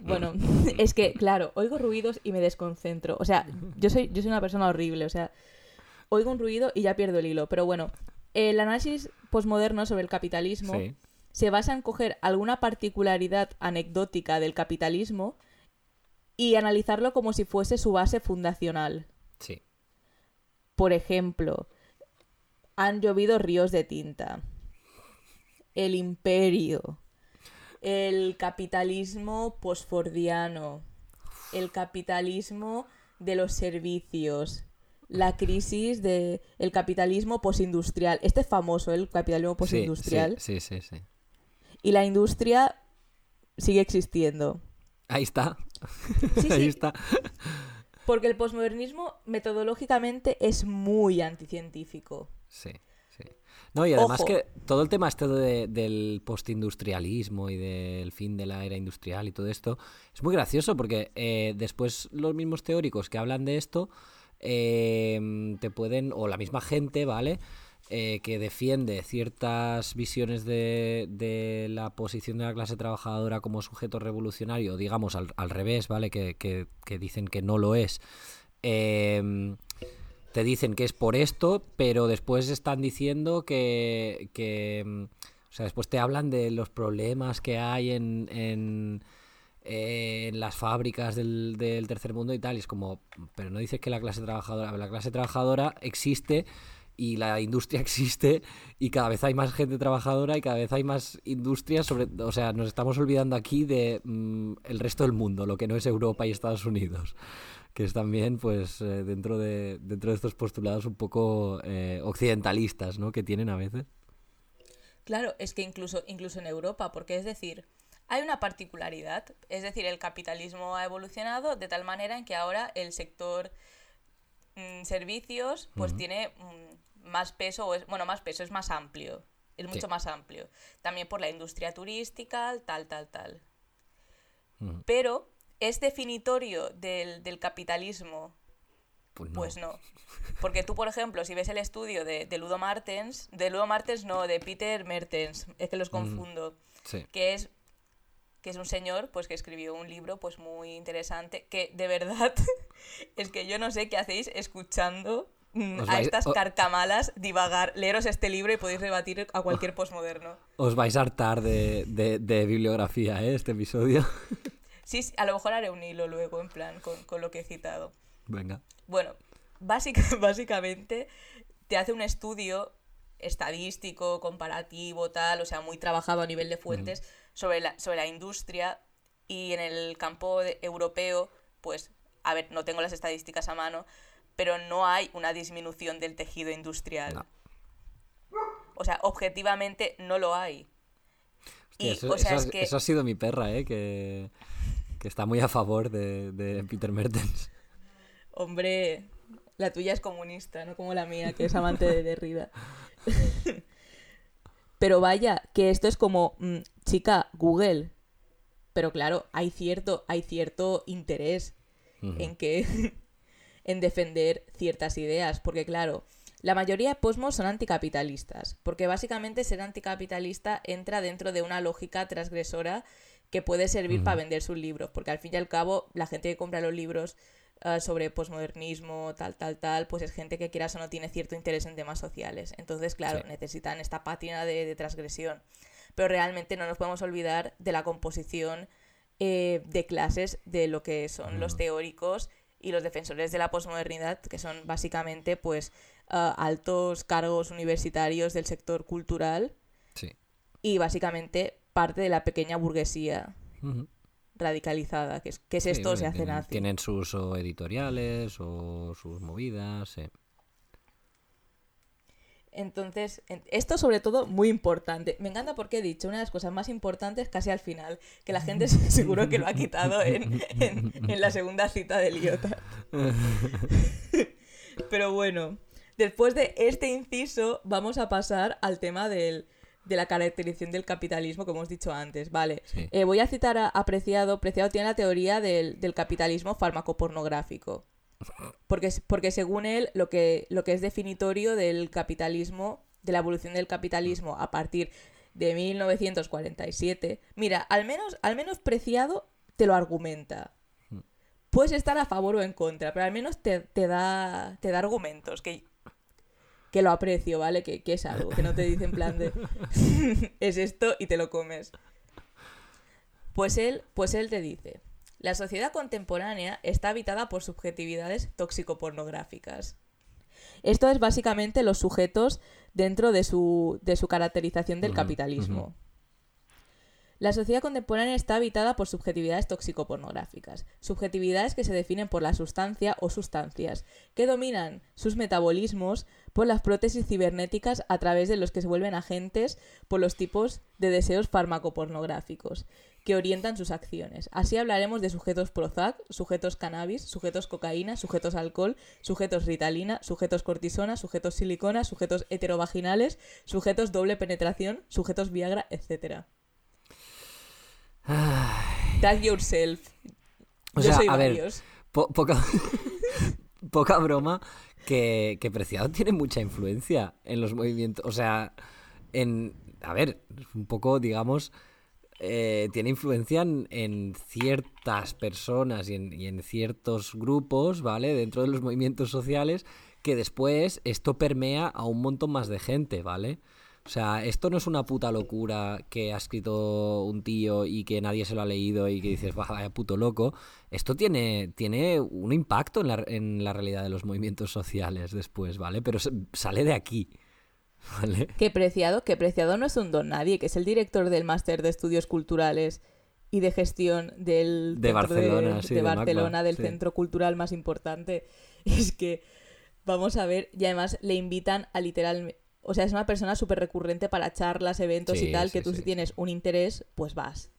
B: Bueno, es que, claro, oigo ruidos y me desconcentro. O sea, yo soy, yo soy una persona horrible. O sea, oigo un ruido y ya pierdo el hilo. Pero bueno, el análisis postmoderno sobre el capitalismo
C: Sí.
B: Se basa en coger alguna particularidad anecdótica del capitalismo y analizarlo como si fuese su base fundacional.
C: Sí.
B: Por ejemplo, han llovido ríos de tinta. El imperio. El capitalismo posfordiano. El capitalismo de los servicios. La crisis del el capitalismo postindustrial. Este es famoso, el capitalismo.
C: Sí, sí, sí, sí.
B: Y la industria sigue existiendo.
C: Ahí está.
B: Sí,
C: Ahí
B: sí.
C: está.
B: Porque el posmodernismo metodológicamente es muy anticientífico.
C: Sí, sí. No, y además
B: Ojo.
C: que todo el tema este de- del postindustrialismo y del fin de la era industrial y todo esto es muy gracioso porque eh, después los mismos teóricos que hablan de esto eh, te pueden, o la misma gente, ¿vale? Eh, que defiende ciertas visiones de, de la posición de la clase trabajadora como sujeto revolucionario, digamos al, al revés, ¿vale? Que, que- que dicen que no lo es. Eh, te dicen que es por esto, pero después están diciendo que, que, mm, o sea, después te hablan de los problemas que hay en, en, en las fábricas del, del tercer mundo y tal, es como, pero no dices que la clase trabajadora, la clase trabajadora existe y la industria existe y cada vez hay más gente trabajadora y cada vez hay más industrias sobre, o sea, nos estamos olvidando aquí de mm, el resto del mundo, lo que no es Europa y Estados Unidos que es también pues eh, dentro de dentro de estos postulados un poco eh, occidentalistas no que tienen a veces.
B: Claro, es que incluso, incluso en Europa, porque es decir, hay una particularidad, es decir, el capitalismo ha evolucionado de tal manera en que ahora el sector mm, servicios pues tiene mm, más peso, o es, bueno, más peso, es más amplio, es mucho
C: Sí.
B: más amplio. También por la industria turística, tal, tal, tal. Pero es definitorio del, del capitalismo
C: pues no,
B: pues no. Porque tú, por ejemplo, si ves el estudio de, de Ludo Martens, de Ludo Martens no, de Peter Mertens, es que los confundo,
C: sí
B: que es que es un señor pues que escribió un libro pues muy interesante, que de verdad es que yo no sé qué hacéis escuchando mm, a
C: vais-
B: estas carcamalas divagar. Leeros este libro y podéis rebatir a cualquier posmoderno.
C: os vais a hartar de, de- de bibliografía ¿eh? este episodio
B: Sí, sí, a lo mejor haré un hilo luego en plan con, con lo que he citado.
C: venga
B: Bueno, básica- básicamente te hace un estudio estadístico, comparativo, tal, o sea, muy trabajado a nivel de fuentes sobre, la, sobre la industria y en el campo de- europeo, pues, a ver, no tengo las estadísticas a mano, pero no hay una disminución del tejido industrial.
C: No.
B: O sea, objetivamente no lo hay.
C: Hostia,
B: Y,
C: eso,
B: o sea,
C: eso
B: es
C: ha-
B: que...
C: eso ha sido mi perra ¿eh? que, que está muy a favor de, de Peter Mertens
B: Hombre, la tuya es comunista, no como la mía, que es amante de Derrida. Pero vaya, que esto es como, mm, chica, Google. Pero claro, hay cierto, hay cierto interés en que en defender ciertas ideas, porque claro, La mayoría de posmos son anticapitalistas, porque básicamente ser anticapitalista entra dentro de una lógica transgresora que puede servir para vender sus libros, porque al fin y al cabo la gente que compra los libros eh, sobre posmodernismo, tal, tal, tal, pues es gente que quieras o no tiene cierto interés en temas sociales. Entonces, claro, necesitan esta pátina de, transgresión. Pero realmente no nos podemos olvidar de la composición eh, de clases de lo que son los teóricos y los defensores de la posmodernidad, que son básicamente pues eh, altos cargos universitarios del sector cultural y básicamente parte de la pequeña burguesía radicalizada, que es, es esto, se hace
C: nazi. Tienen sus editoriales o sus movidas,
B: Entonces, esto sobre todo muy importante. Me encanta porque he dicho una de las cosas más importantes casi al final, que la gente seguro que lo ha quitado en, en la segunda cita de Liota. Pero bueno, después de este inciso vamos a pasar al tema del, de la caracterización del capitalismo, como hemos dicho antes, ¿vale? Eh, voy a citar a, Preciado. Preciado tiene la teoría del, capitalismo farmacopornográfico. Porque, porque según él, lo que, lo que es definitorio del capitalismo, de la evolución del capitalismo a partir de 1947, mira, al menos, al menos Preciado te lo argumenta. Mm. Puedes estar a favor o en contra, pero al menos te, te, da, te da argumentos que que lo aprecio, ¿vale? Que, es algo, que no te dice en plan de es esto y te lo comes. Pues él, pues él te dice, la sociedad contemporánea está habitada por subjetividades tóxico-pornográficas. Esto es básicamente los sujetos dentro de su, de su caracterización del capitalismo. La sociedad contemporánea está habitada por subjetividades tóxico-pornográficas, subjetividades que se definen por la sustancia o sustancias, que dominan sus metabolismos por las prótesis cibernéticas a través de los que se vuelven agentes por los tipos de deseos farmacopornográficos, que orientan sus acciones. Así hablaremos de sujetos Prozac, sujetos cannabis, sujetos cocaína, sujetos alcohol, sujetos ritalina, sujetos cortisona, sujetos silicona, sujetos heterovaginales, sujetos doble penetración, sujetos Viagra, etc. Tag yourself.
C: O sea, a ver, poca, poca broma que, que Preciado tiene mucha influencia en los movimientos. O sea, en. A ver, un poco, digamos. Eh, tiene influencia en, ciertas personas y en, y en, ciertos grupos, ¿vale? Dentro de los movimientos sociales, que después esto permea a un montón más de gente, ¿vale? O sea, esto no es una puta locura que ha escrito un tío y que nadie se lo ha leído y que dices, vaya puto loco. Esto tiene, tiene un impacto en la, en la realidad de los movimientos sociales después, ¿vale? Pero sale de aquí. ¿Vale?
B: Qué preciado, que preciado no es un don nadie, que es el director del máster de estudios culturales y de gestión del
C: de Barcelona,
B: de, Barcelona, del centro cultural más importante. Es que vamos a ver, y además le invitan a literalmente o sea, es una persona súper recurrente para charlas, eventos y tal, que tú si tienes un interés, pues vas.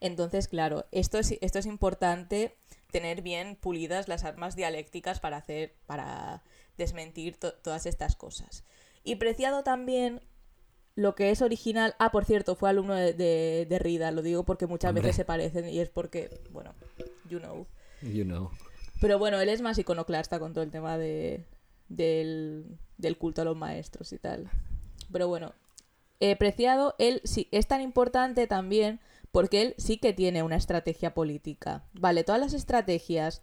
B: Entonces, claro, esto es, esto es importante tener bien pulidas las armas dialécticas para hacer, para desmentir todas estas cosas. Y preciado también lo que es original. Ah, por cierto, fue alumno de, de, Rida, lo digo porque muchas veces se parecen y es porque, bueno, you know.
C: You know.
B: Pero bueno, él es más iconoclasta con todo el tema de, del, culto a los maestros y tal. Pero bueno, eh, Preciado, él sí, es tan importante también porque él sí que tiene una estrategia política. Vale, todas las estrategias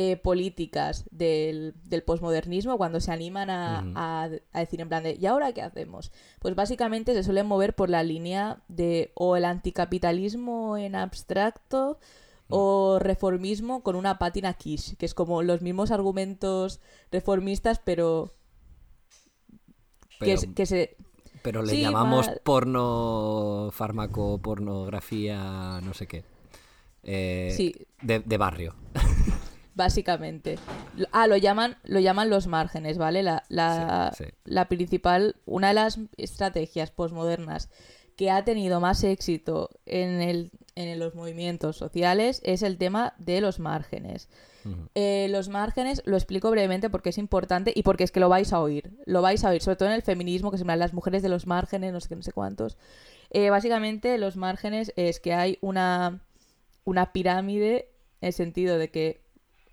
B: eh, políticas del, del posmodernismo, cuando se animan a, a, decir en plan de ¿y ahora qué hacemos? Pues básicamente se suelen mover por la línea de o el anticapitalismo en abstracto o reformismo con una pátina quiche, que es como los mismos argumentos reformistas, pero,
C: pero
B: que, se...
C: Pero le llamamos porno, fármaco, pornografía, no sé qué. Eh,
B: sí.
C: de, barrio.
B: Básicamente. Ah, lo llaman, lo llaman los márgenes, ¿vale? La, la, la principal, una de las estrategias posmodernas que ha tenido más éxito en, el, en los movimientos sociales es el tema de los márgenes. Eh, los márgenes lo explico brevemente porque es importante y porque es que lo vais a oír. Lo vais a oír, sobre todo en el feminismo, que se llama las mujeres de los márgenes, no sé no sé cuántos. Eh, básicamente, los márgenes es que hay una, una pirámide en el sentido de que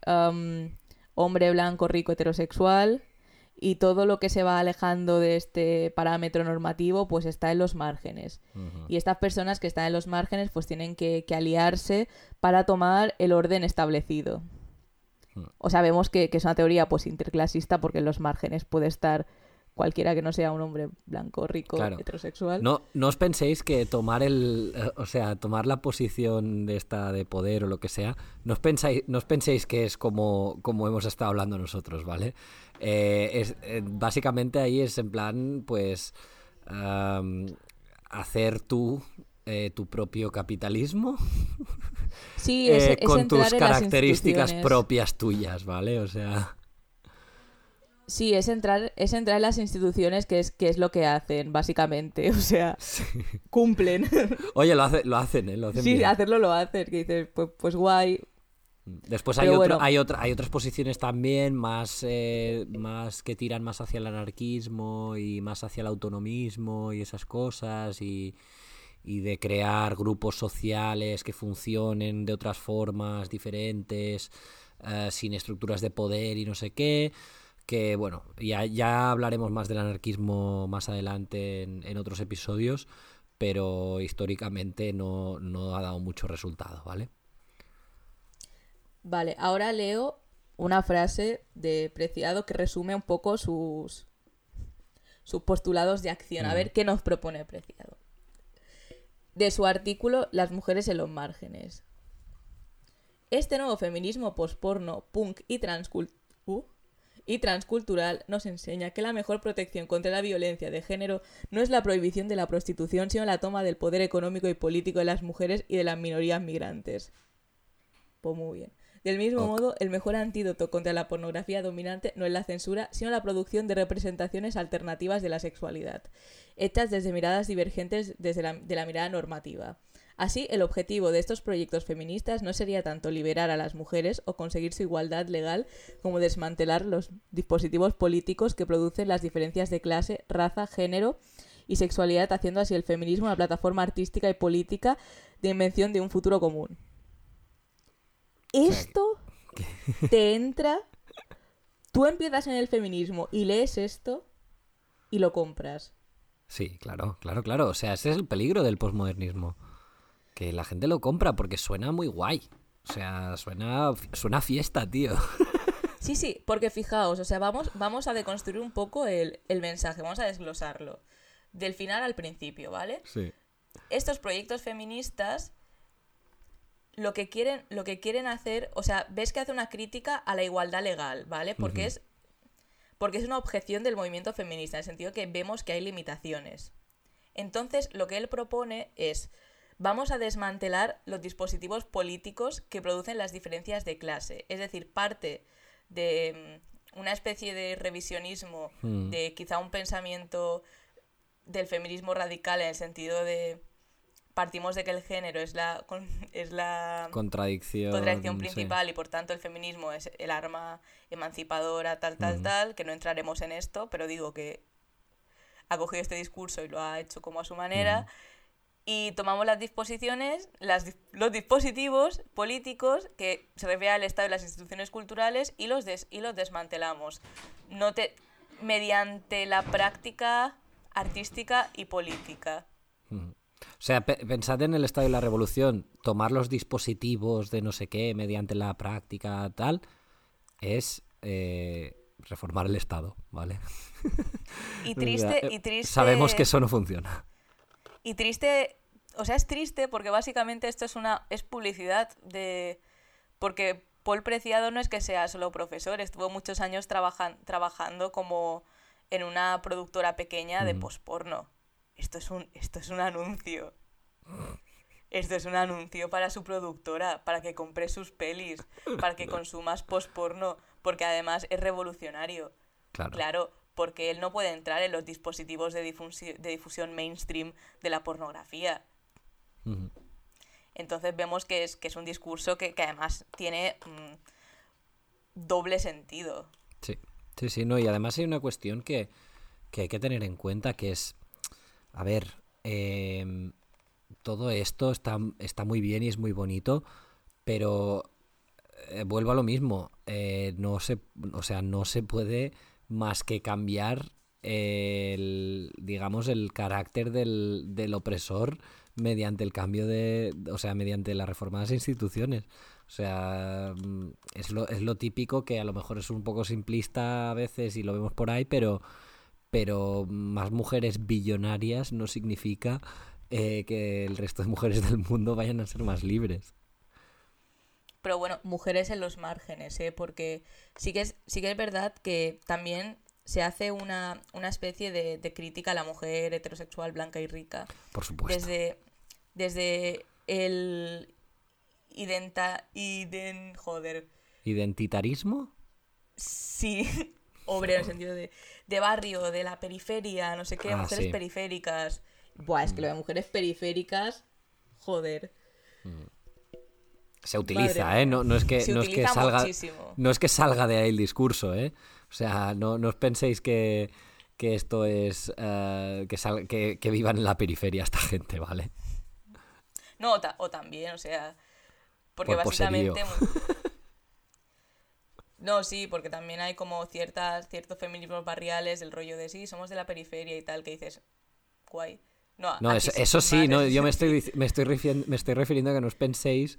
B: um, hombre blanco, rico, heterosexual, y todo lo que se va alejando de este parámetro normativo pues está en los márgenes. Y estas personas que están en los márgenes pues tienen que, que aliarse para tomar el orden establecido. Hmm. O sabemos que, que, es una teoría pues interclasista porque en los márgenes puede estar cualquiera que no sea un hombre blanco, rico, heterosexual.
C: No, no os penséis que tomar el, eh, o sea, tomar la posición de esta de poder o lo que sea, no os pensáis, no os penséis que es como, como hemos estado hablando nosotros, ¿vale? Eh, es, eh, básicamente ahí es en plan, pues, hacer tú tu propio capitalismo
B: sí, es,
C: con tus características propias tuyas, ¿vale? O sea...
B: Sí, es entrar, es entrar en las instituciones, que es, que es lo que hacen, básicamente. O sea, cumplen.
C: Oye, lo, hace, lo hacen, ¿eh? Lo hacen
B: sí, hacerlo lo hacen. Que dices, pues, pues guay.
C: Después hay, otro, hay, otra, hay otras posiciones también más, eh, más que tiran más hacia el anarquismo y más hacia el autonomismo y esas cosas y, y de crear grupos sociales que funcionen de otras formas diferentes, eh, sin estructuras de poder y no sé qué que bueno, ya, ya hablaremos más del anarquismo más adelante en, otros episodios, pero históricamente no, ha dado mucho resultado, ¿vale?
B: Vale, ahora leo una frase de Preciado que resume un poco sus, sus postulados de acción. A ver qué nos propone Preciado. De su artículo Las mujeres en los márgenes. Este nuevo feminismo posporno, punk y transcult... Uh, y transcultural nos enseña que la mejor protección contra la violencia de género no es la prohibición de la prostitución, sino la toma del poder económico y político de las mujeres y de las minorías migrantes. Pues muy bien. Del mismo modo, el mejor antídoto contra la pornografía dominante no es la censura, sino la producción de representaciones alternativas de la sexualidad, hechas desde miradas divergentes desde la, de la mirada normativa. Así, el objetivo de estos proyectos feministas no sería tanto liberar a las mujeres o conseguir su igualdad legal como desmantelar los dispositivos políticos que producen las diferencias de clase, raza, género y sexualidad, haciendo así el feminismo una plataforma artística y política de invención de un futuro común. Esto te entra, tú empiezas en el feminismo y lees esto y lo compras.
C: Sí, claro, claro, claro. O sea, ese es el peligro del posmodernismo que la gente lo compra porque suena muy guay. O sea, suena, suena fiesta, tío.
B: Sí, sí, porque fijaos, o sea, vamos, vamos a deconstruir un poco el, el mensaje, vamos a desglosarlo. Del final al principio, ¿vale?
C: Sí.
B: Estos proyectos feministas lo que quieren, lo que quieren hacer, o sea, ves que hace una crítica a la igualdad legal, ¿vale? Porque es porque es una objeción del movimiento feminista, en el sentido que vemos que hay limitaciones. Entonces, lo que él propone es vamos a desmantelar los dispositivos políticos que producen las diferencias de clase. Es decir, parte de mm, una especie de revisionismo, hmm. de quizá un pensamiento del feminismo radical en el sentido de partimos de que el género es la es la
C: contradicción,
B: contradicción principal y por tanto el feminismo es el arma emancipadora tal tal hmm. tal que no entraremos en esto pero digo que ha cogido este discurso y lo ha hecho como a su manera hmm y tomamos las disposiciones, las, los dispositivos políticos que se refieren al Estado y las instituciones culturales y los, des, y los desmantelamos no te, mediante la práctica artística y política.
C: O sea, pensad en el Estado y la Revolución, tomar los dispositivos de no sé qué mediante la práctica tal, es eh, reformar el Estado, ¿vale?
B: Y triste, y triste...
C: Sabemos que eso no funciona.
B: Y triste, o sea, es triste porque básicamente esto es una es publicidad de porque Paul Preciado no es que sea solo profesor, estuvo muchos años trabajando como en una productora pequeña de posporno. Esto es un esto es un anuncio. Esto es un anuncio para su productora, para que compre sus pelis, para que consumas posporno, porque además es revolucionario.
C: Claro.
B: claro porque él no puede entrar en los dispositivos de, de difusión mainstream de la pornografía. Entonces vemos que es, que es un discurso que, además tiene mm, doble sentido.
C: Sí, sí, sí, no, y además hay una cuestión que, hay que tener en cuenta que es, a ver, em, todo esto está, está muy bien y es muy bonito, pero eh, vuelvo a lo mismo. Eh, no se, o sea, no se puede más que cambiar el, digamos, el carácter del, del opresor mediante el cambio de, o sea, mediante la reforma de las instituciones. O sea, mm, es lo, es lo típico que a lo mejor es un poco simplista a veces y lo vemos por ahí, pero, pero más mujeres billonarias no significa eh, que el resto de mujeres del mundo vayan a ser más libres.
B: Pero bueno, mujeres en los márgenes, ¿eh? porque sí que es, sí que es verdad que también se hace una, una especie de, de crítica a la mujer heterosexual blanca y rica.
C: Por supuesto.
B: Desde, desde el identa, iden, joder.
C: ¿Identitarismo?
B: Sí, obrero en el sentido de, de barrio, de la periferia, no sé qué,
C: Ah,
B: mujeres
C: sí.
B: periféricas. Buah, es que lo de mujeres periféricas, joder.
C: Se utiliza,
B: Madre
C: ¿eh? No, no es que,
B: Se
C: no es que salga.
B: muchísimo.
C: No es que salga de ahí el discurso, ¿eh? O sea, no, no os penséis que, que esto es. eh, que, sal- que, que vivan en la periferia esta gente, ¿vale?
B: No, o, ta- o también, o sea, porque
C: Por
B: básicamente... No, sí, porque también hay como ciertas, ciertos feminismos barriales, el rollo de sí, somos de la periferia y tal, que dices, guay. No,
C: No, eso,
B: sí,
C: eso sí, no, yo me estoy, me, estoy refien- me estoy refiriendo a que no os penséis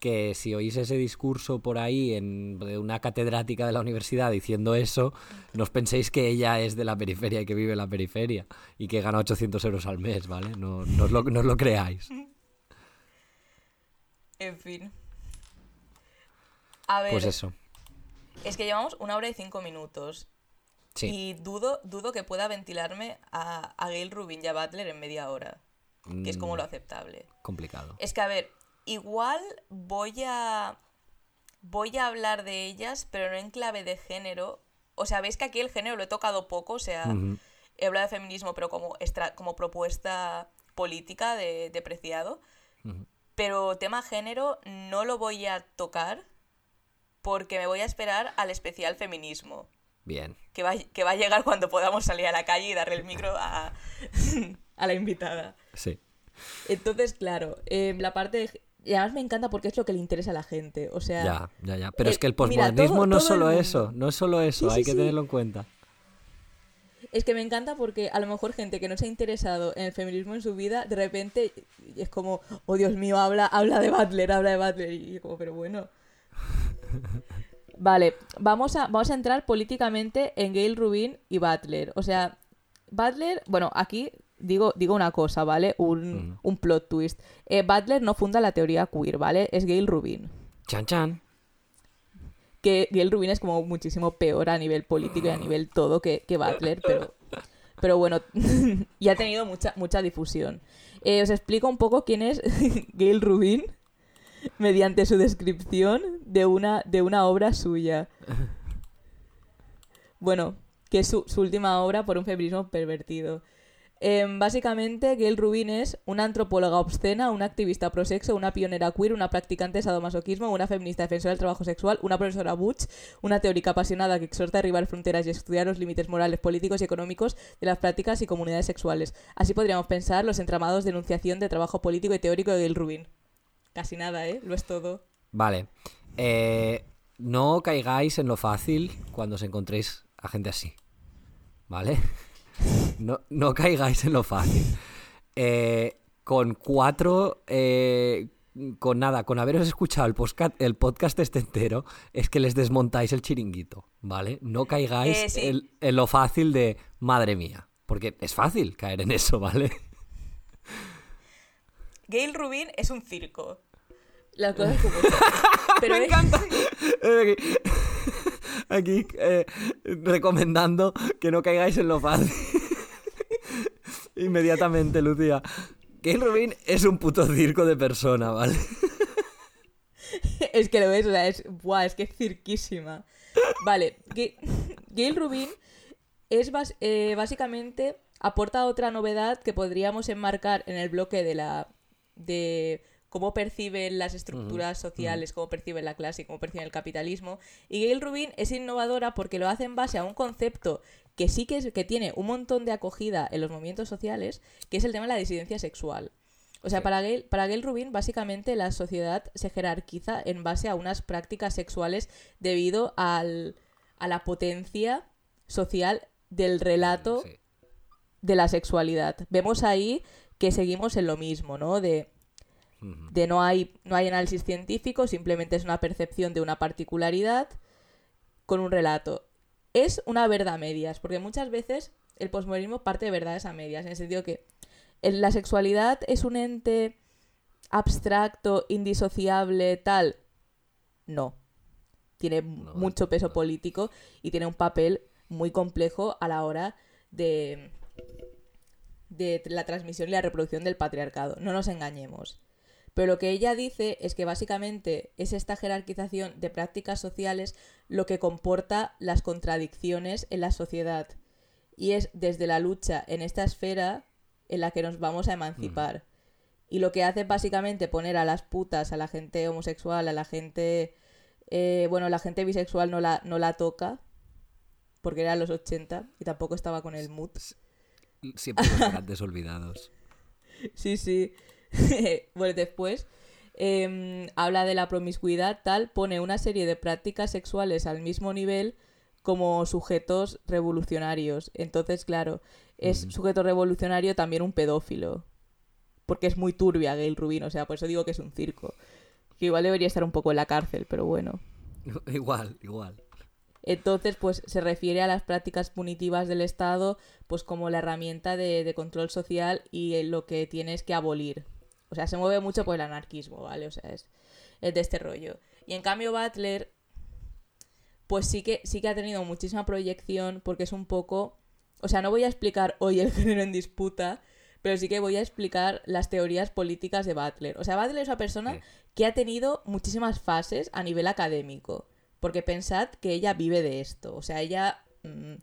C: que si oís ese discurso por ahí en, de una catedrática de la universidad diciendo eso, no os penséis que ella es de la periferia y que vive en la periferia y que gana 800 euros al mes, ¿vale? No, no, os, lo, no os lo creáis.
B: En fin. A ver,
C: Pues eso.
B: es que llevamos una hora y cinco minutos.
C: Sí.
B: Y dudo, dudo que pueda ventilarme a, a Gail Rubin y a Butler en media hora. Que es como
C: Mm.
B: lo aceptable.
C: Complicado.
B: Es que, a ver, igual voy a. Voy a hablar de ellas, pero no en clave de género. O sea, veis que aquí el género lo he tocado poco, o sea, he hablado de feminismo, pero como, extra- como propuesta política de, de preciado. Pero tema género no lo voy a tocar porque me voy a esperar al especial feminismo.
C: Bien.
B: Que va, que va a llegar cuando podamos salir a la calle y darle el micro a, a la invitada.
C: Sí.
B: Entonces, claro, eh, la parte de... Y además me encanta porque es lo que le interesa a la gente. O sea,
C: Ya, ya, ya. Pero es que el posmodernismo no es
B: el
C: solo eso, no es solo eso,
B: Sí,
C: hay
B: sí,
C: que
B: sí.
C: tenerlo en cuenta.
B: es que me encanta porque a lo mejor gente que no se ha interesado en el feminismo en su vida, de repente es como, oh Dios mío, habla, habla de Butler, habla de Butler. Y como, pero bueno. Vale, vamos a, vamos a entrar políticamente en Gail Rubin y Butler. O sea, Butler, bueno, aquí digo, digo una cosa, ¿vale? Un,
C: Mm.
B: un plot twist. Eh, Butler no funda la teoría queer, ¿vale? Es Gail Rubin.
C: Chan chan.
B: que Gail Rubin es como muchísimo peor a nivel político y a nivel todo que, que Butler, pero, pero bueno, y ha tenido mucha, mucha difusión. Eh, os explico un poco quién es Gail Rubin mediante su descripción de una, de una obra suya. Bueno, que es su, su última obra por un feminismo pervertido. Em, básicamente, Gail Rubin es una antropóloga obscena, una activista prosexo, una pionera queer, una practicante de sadomasoquismo, una feminista defensora del trabajo sexual, una profesora butch, una teórica apasionada que exhorta a derribar fronteras y estudiar los límites morales, políticos y económicos de las prácticas y comunidades sexuales. Así podríamos pensar los entramados de enunciación de trabajo político y teórico de Gail Rubin. Casi nada, ¿eh? Lo es todo.
C: Vale. Eh, no caigáis en lo fácil cuando os encontréis a gente así. ¿Vale? No, no caigáis en lo fácil. Eh, con cuatro. eh, con nada, con haberos escuchado el podcast, el podcast este entero, es que les desmontáis el chiringuito, ¿vale? No caigáis
B: Eh, sí.
C: en, en lo fácil de madre mía. Porque es fácil caer en eso, ¿vale?
B: Gail Rubin es un circo. Las cosas como son. Pero
C: Me
B: es-
C: encanta. Aquí, eh, recomendando que no caigáis en lo fácil. Inmediatamente, Lucía. Gail Rubin es un puto circo de persona, ¿vale?
B: es que lo ves, o sea, es, buah, es que es cirquísima. Vale, Ga- Gail Rubin es eh, básicamente aporta otra novedad que podríamos enmarcar en el bloque de la de cómo perciben las estructuras sociales, cómo perciben la clase cómo perciben el capitalismo. Y Gail Rubin es innovadora porque lo hace en base a un concepto que sí que, es, que tiene un montón de acogida en los movimientos sociales, que es el tema de la disidencia sexual. O sea, para, Gail, para Gail Rubin, básicamente la sociedad se jerarquiza en base a unas prácticas sexuales debido al, a la potencia social del relato
C: Sí.
B: de la sexualidad. Vemos ahí que seguimos en lo mismo, ¿no? De, De no hay, no hay análisis científico, simplemente es una percepción de una particularidad con un relato. Es una verdad a medias, porque muchas veces el posmodernismo parte de verdades a medias, en el sentido que la sexualidad es un ente abstracto, indisociable, tal. No. Tiene
C: No,
B: mucho peso
C: no.
B: político y tiene un papel muy complejo a la hora de, de la transmisión y la reproducción del patriarcado. No nos engañemos. Pero lo que ella dice es que básicamente es esta jerarquización de prácticas sociales lo que comporta las contradicciones en la sociedad. Y es desde la lucha en esta esfera en la que nos vamos a emancipar. Y lo que hace básicamente poner a las putas, a la gente homosexual, a la gente... eh, bueno, la gente bisexual no la, no la toca, porque era los 80 y tampoco estaba con el mood.
C: Siempre los grandes olvidados.
B: Sí, sí. bueno, después em, habla de la promiscuidad, tal, pone una serie de prácticas sexuales al mismo nivel como sujetos revolucionarios. Entonces, claro, es sujeto revolucionario también un pedófilo. Porque es muy turbia Gail Rubin, o sea, por eso digo que es un circo. Que igual debería estar un poco en la cárcel, pero bueno.
C: igual, igual.
B: Entonces, pues se refiere a las prácticas punitivas del Estado, pues como la herramienta de, de control social y eh, lo que tienes que abolir. O sea, se mueve mucho por el anarquismo, ¿vale? O sea, es, es de este rollo. Y en cambio, Butler, pues sí que, sí que ha tenido muchísima proyección porque es un poco... O sea, no voy a explicar hoy el género en disputa, pero sí que voy a explicar las teorías políticas de Butler. O sea, Butler es una persona
C: Sí.
B: que ha tenido muchísimas fases a nivel académico. Porque pensad que ella vive de esto. O sea, ella mm,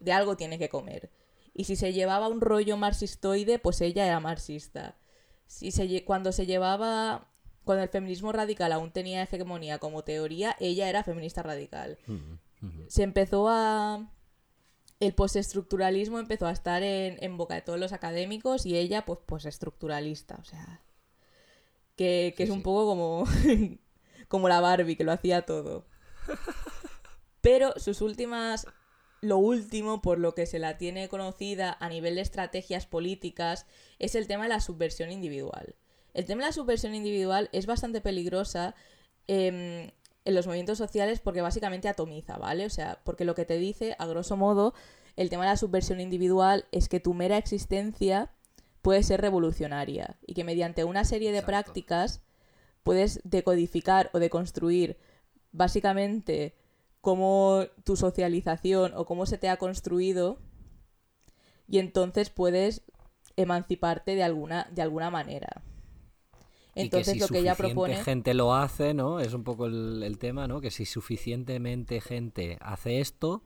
B: de algo tiene que comer. Y si se llevaba un rollo marxistoide, pues ella era marxista. Si se, cuando se llevaba. Cuando el feminismo radical aún tenía hegemonía como teoría, ella era feminista radical. Se empezó a. El postestructuralismo empezó a estar en, en boca de todos los académicos y ella, pues, postestructuralista. O sea. Que, que
C: Sí,
B: es un
C: sí.
B: poco como. como la Barbie, que lo hacía todo. Pero sus últimas. Lo último por lo que se la tiene conocida a nivel de estrategias políticas es el tema de la subversión individual. El tema de la subversión individual es bastante peligrosa em, en los movimientos sociales porque básicamente atomiza, ¿vale? O sea, porque lo que te dice, a grosso modo, el tema de la subversión individual es que tu mera existencia puede ser revolucionaria y que mediante una serie de
C: Exacto.
B: prácticas puedes decodificar o deconstruir básicamente cómo tu socialización o cómo se te ha construido y entonces puedes emanciparte de alguna, de alguna manera. Entonces
C: y que si
B: lo que ella propone...
C: gente lo hace, ¿no? Es un poco el, el tema, ¿no? Que si suficientemente gente hace esto,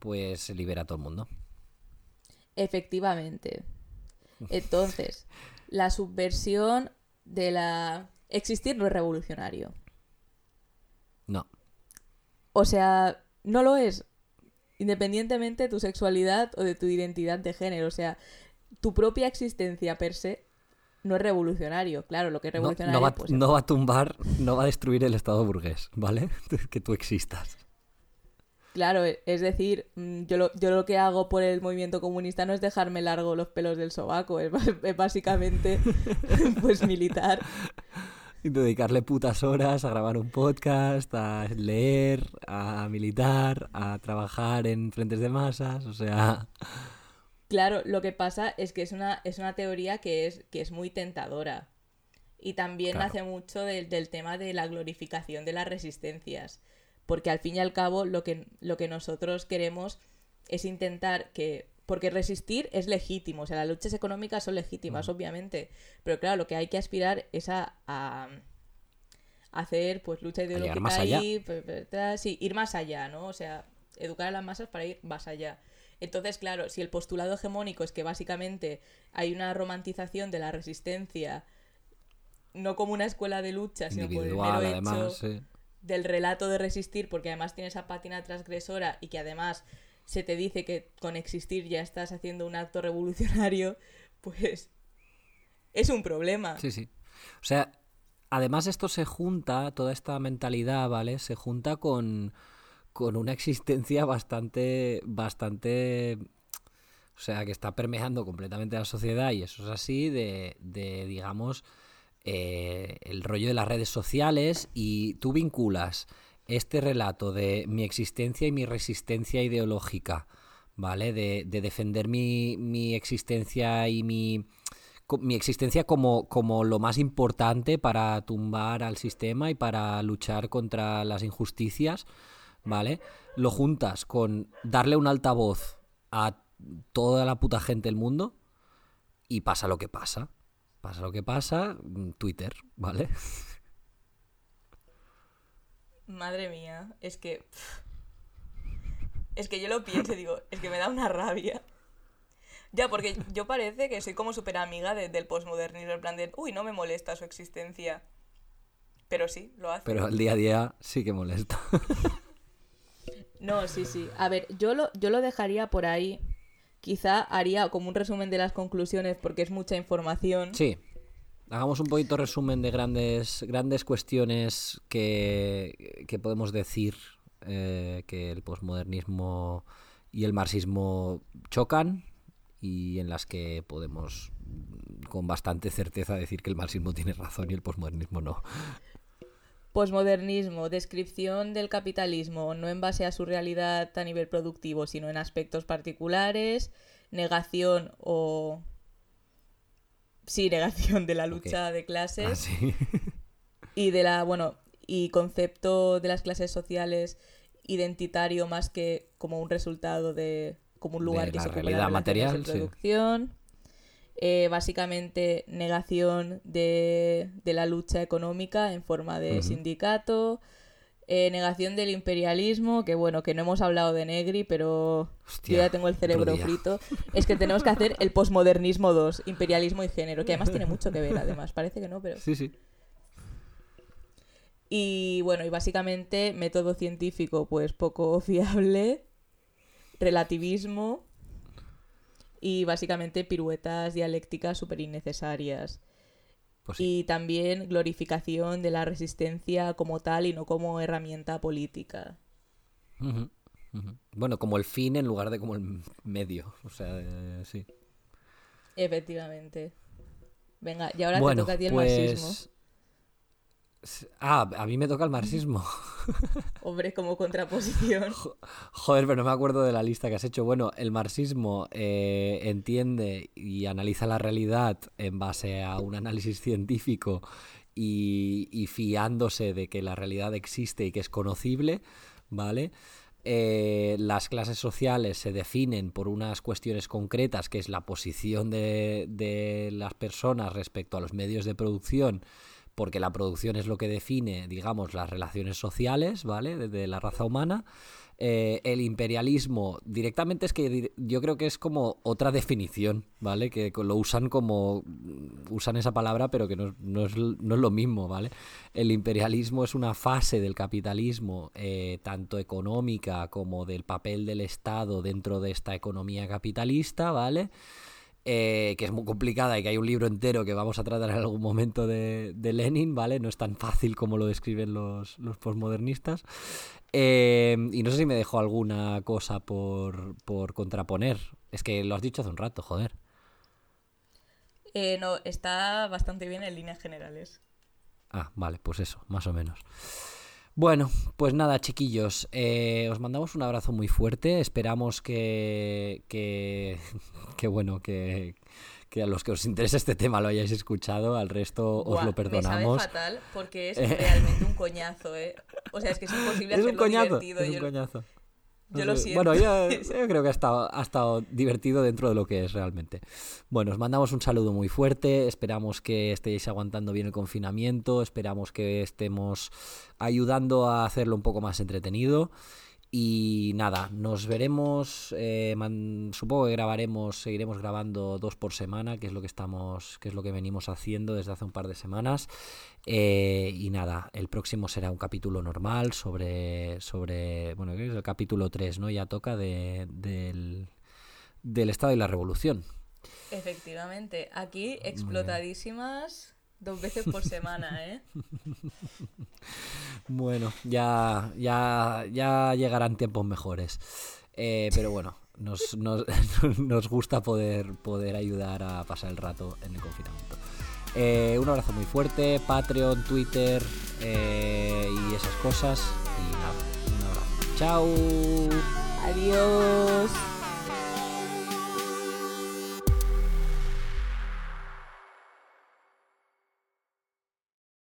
C: pues se libera a todo el mundo.
B: Efectivamente. Entonces, la subversión de la... Existir no es revolucionario.
C: No.
B: O sea, no lo es. Independientemente de tu sexualidad o de tu identidad de género. O sea, tu propia existencia per se no es revolucionario. Claro, lo que es
C: No,
B: revolucionario
C: no va,
B: pues,
C: no va a tumbar, no va a destruir el Estado burgués, ¿vale? que tú existas.
B: Claro, e- es decir, mm, yo lo, yo lo que hago por el movimiento comunista no es dejarme largo los pelos del sobaco, es, es básicamente pues militar.
C: Dedicarle putas horas a grabar un podcast, a leer, a militar, a trabajar en frentes de masas, o sea...
B: Claro, lo que pasa es que es una, es una teoría que es, que es muy tentadora. Y también
C: Claro.
B: nace mucho del, del tema de la glorificación de las resistencias. Porque al fin y al cabo lo que, lo que nosotros queremos es intentar que... Porque resistir es legítimo, o sea, las luchas económicas son legítimas, obviamente. Pero claro, lo que hay que aspirar es a, a hacer pues lucha ideológica
C: más allá.
B: ta- sí, ir más allá, ¿no? O sea, educar a las masas para ir más allá. Entonces, claro, si el postulado hegemónico es que básicamente hay una romantización de la resistencia, no como una escuela de lucha, sino por el mero
C: además,
B: hecho
C: sí.
B: del relato de resistir, porque además tienes esa pátina transgresora y que además se te dice que con existir ya estás haciendo un acto revolucionario, pues es un problema.
C: Sí, sí. O sea, además esto se junta, toda esta mentalidad, ¿vale? Se junta con, con una existencia bastante, bastante o sea, que está permeando completamente la sociedad y eso es así de, de digamos, eh, el rollo de las redes sociales y tú vinculas este relato de mi existencia y mi resistencia ideológica, ¿vale? De, de defender mi, mi, existencia y mi, mi existencia como, como lo más importante para tumbar al sistema y para luchar contra las injusticias, ¿vale? Lo juntas con darle un altavoz a toda la puta gente del mundo y pasa lo que pasa. Pasa lo que pasa, mm, Twitter, ¿vale?
B: Madre mía, es que... Es que yo lo pienso y digo, es que me da una rabia. Ya, porque yo parece que soy como súper amiga del postmodernismo, en plan de, uy, no me molesta su existencia. Pero sí, lo hace.
C: Pero el día a día sí que molesta.
B: no, sí, sí. A ver, yo lo, yo lo dejaría por ahí quizá haría como un resumen de las conclusiones porque es mucha información.
C: Sí. Hagamos un poquito resumen de grandes, grandes cuestiones que, que podemos decir eh, que el posmodernismo y el marxismo chocan y en las que podemos con bastante certeza decir que el marxismo tiene razón y el posmodernismo no.
B: Posmodernismo, descripción del capitalismo, no en base a su realidad a nivel productivo, sino en aspectos particulares, negación o... Sí, negación de la lucha de clases.
C: Ah,
B: y de la, bueno, y concepto de las clases sociales identitario más que como un resultado de como un lugar que se
C: realidad material,
B: de producción. Eh, básicamente negación de, la lucha económica en forma de sindicato, eh, negación del imperialismo, que bueno, que no hemos hablado de Negri, pero yo ya tengo el cerebro frito. Es que tenemos que hacer el posmodernismo 2, imperialismo y género, que además tiene mucho que ver, además, parece que no, pero...
C: Sí, sí.
B: Y bueno, y básicamente método científico, pues poco fiable, relativismo y básicamente piruetas dialécticas súper innecesarias. Pues y también glorificación de la resistencia como tal y no como herramienta política.
C: Bueno, como el fin en lugar de como el medio. O sea, eh, sí.
B: Efectivamente. Venga, y ahora te toca a ti el pues marxismo.
C: Ah, a mí me toca el marxismo.
B: Hombre, como contraposición.
C: Joder, pero no me acuerdo de la lista que has hecho. Bueno, el marxismo eh, entiende y analiza la realidad en base a un análisis científico y, fiándose de que la realidad existe y que es conocible, ¿vale? Eh, las clases sociales se definen por unas cuestiones concretas, que es la posición de, de las personas respecto a los medios de producción porque la producción es lo que define, digamos, las relaciones sociales, ¿vale? De, la raza humana. Eh, el imperialismo directamente es que yo creo que es como otra definición, ¿vale? Que lo usan como, usan esa palabra, pero que no, es, lo mismo, ¿vale? El imperialismo es una fase del capitalismo, eh, tanto económica como del papel del Estado dentro de esta economía capitalista, ¿vale? Eh, que es muy complicada y que hay un libro entero que vamos a tratar en algún momento de, Lenin, ¿vale? No es tan fácil como lo describen los, los postmodernistas. Eh, y no sé si me dejó alguna cosa por, por contraponer. Es que lo has dicho hace un rato, joder.
B: Eh, no, está bastante bien en líneas generales.
C: Ah, vale, pues eso, más o menos. Bueno, pues nada, chiquillos, eh, os mandamos un abrazo muy fuerte. Esperamos que, que, que bueno, que, que, a los que os interese este tema lo hayáis escuchado. Al resto os lo perdonamos.
B: Me sabe fatal porque es realmente un coñazo, ¿eh? O sea, es que es imposible es un coñazo, Es
C: un coñazo.
B: Yo lo siento.
C: Bueno, yo, creo que ha estado, ha estado divertido dentro de lo que es realmente. Bueno, os mandamos un saludo muy fuerte. Esperamos que estéis aguantando bien el confinamiento. Esperamos que estemos ayudando a hacerlo un poco más entretenido. Y nada, nos veremos. Eh, supongo que grabaremos, seguiremos grabando dos por semana, que es lo que estamos, que es lo que venimos haciendo desde hace un par de semanas. Eh, y nada, el próximo será un capítulo normal sobre, sobre bueno, es el capítulo 3, ¿no? Ya toca de, del, del Estado y la Revolución.
B: Efectivamente, aquí explotadísimas dos veces por semana, ¿eh?
C: Bueno, ya, ya, ya llegarán tiempos mejores. Eh, pero bueno, nos, nos, nos, gusta poder, poder ayudar a pasar el rato en el confinamiento. Eh, un abrazo muy fuerte, Patreon, Twitter eh, y esas cosas. Y nada, un abrazo. Chao.
B: Adiós.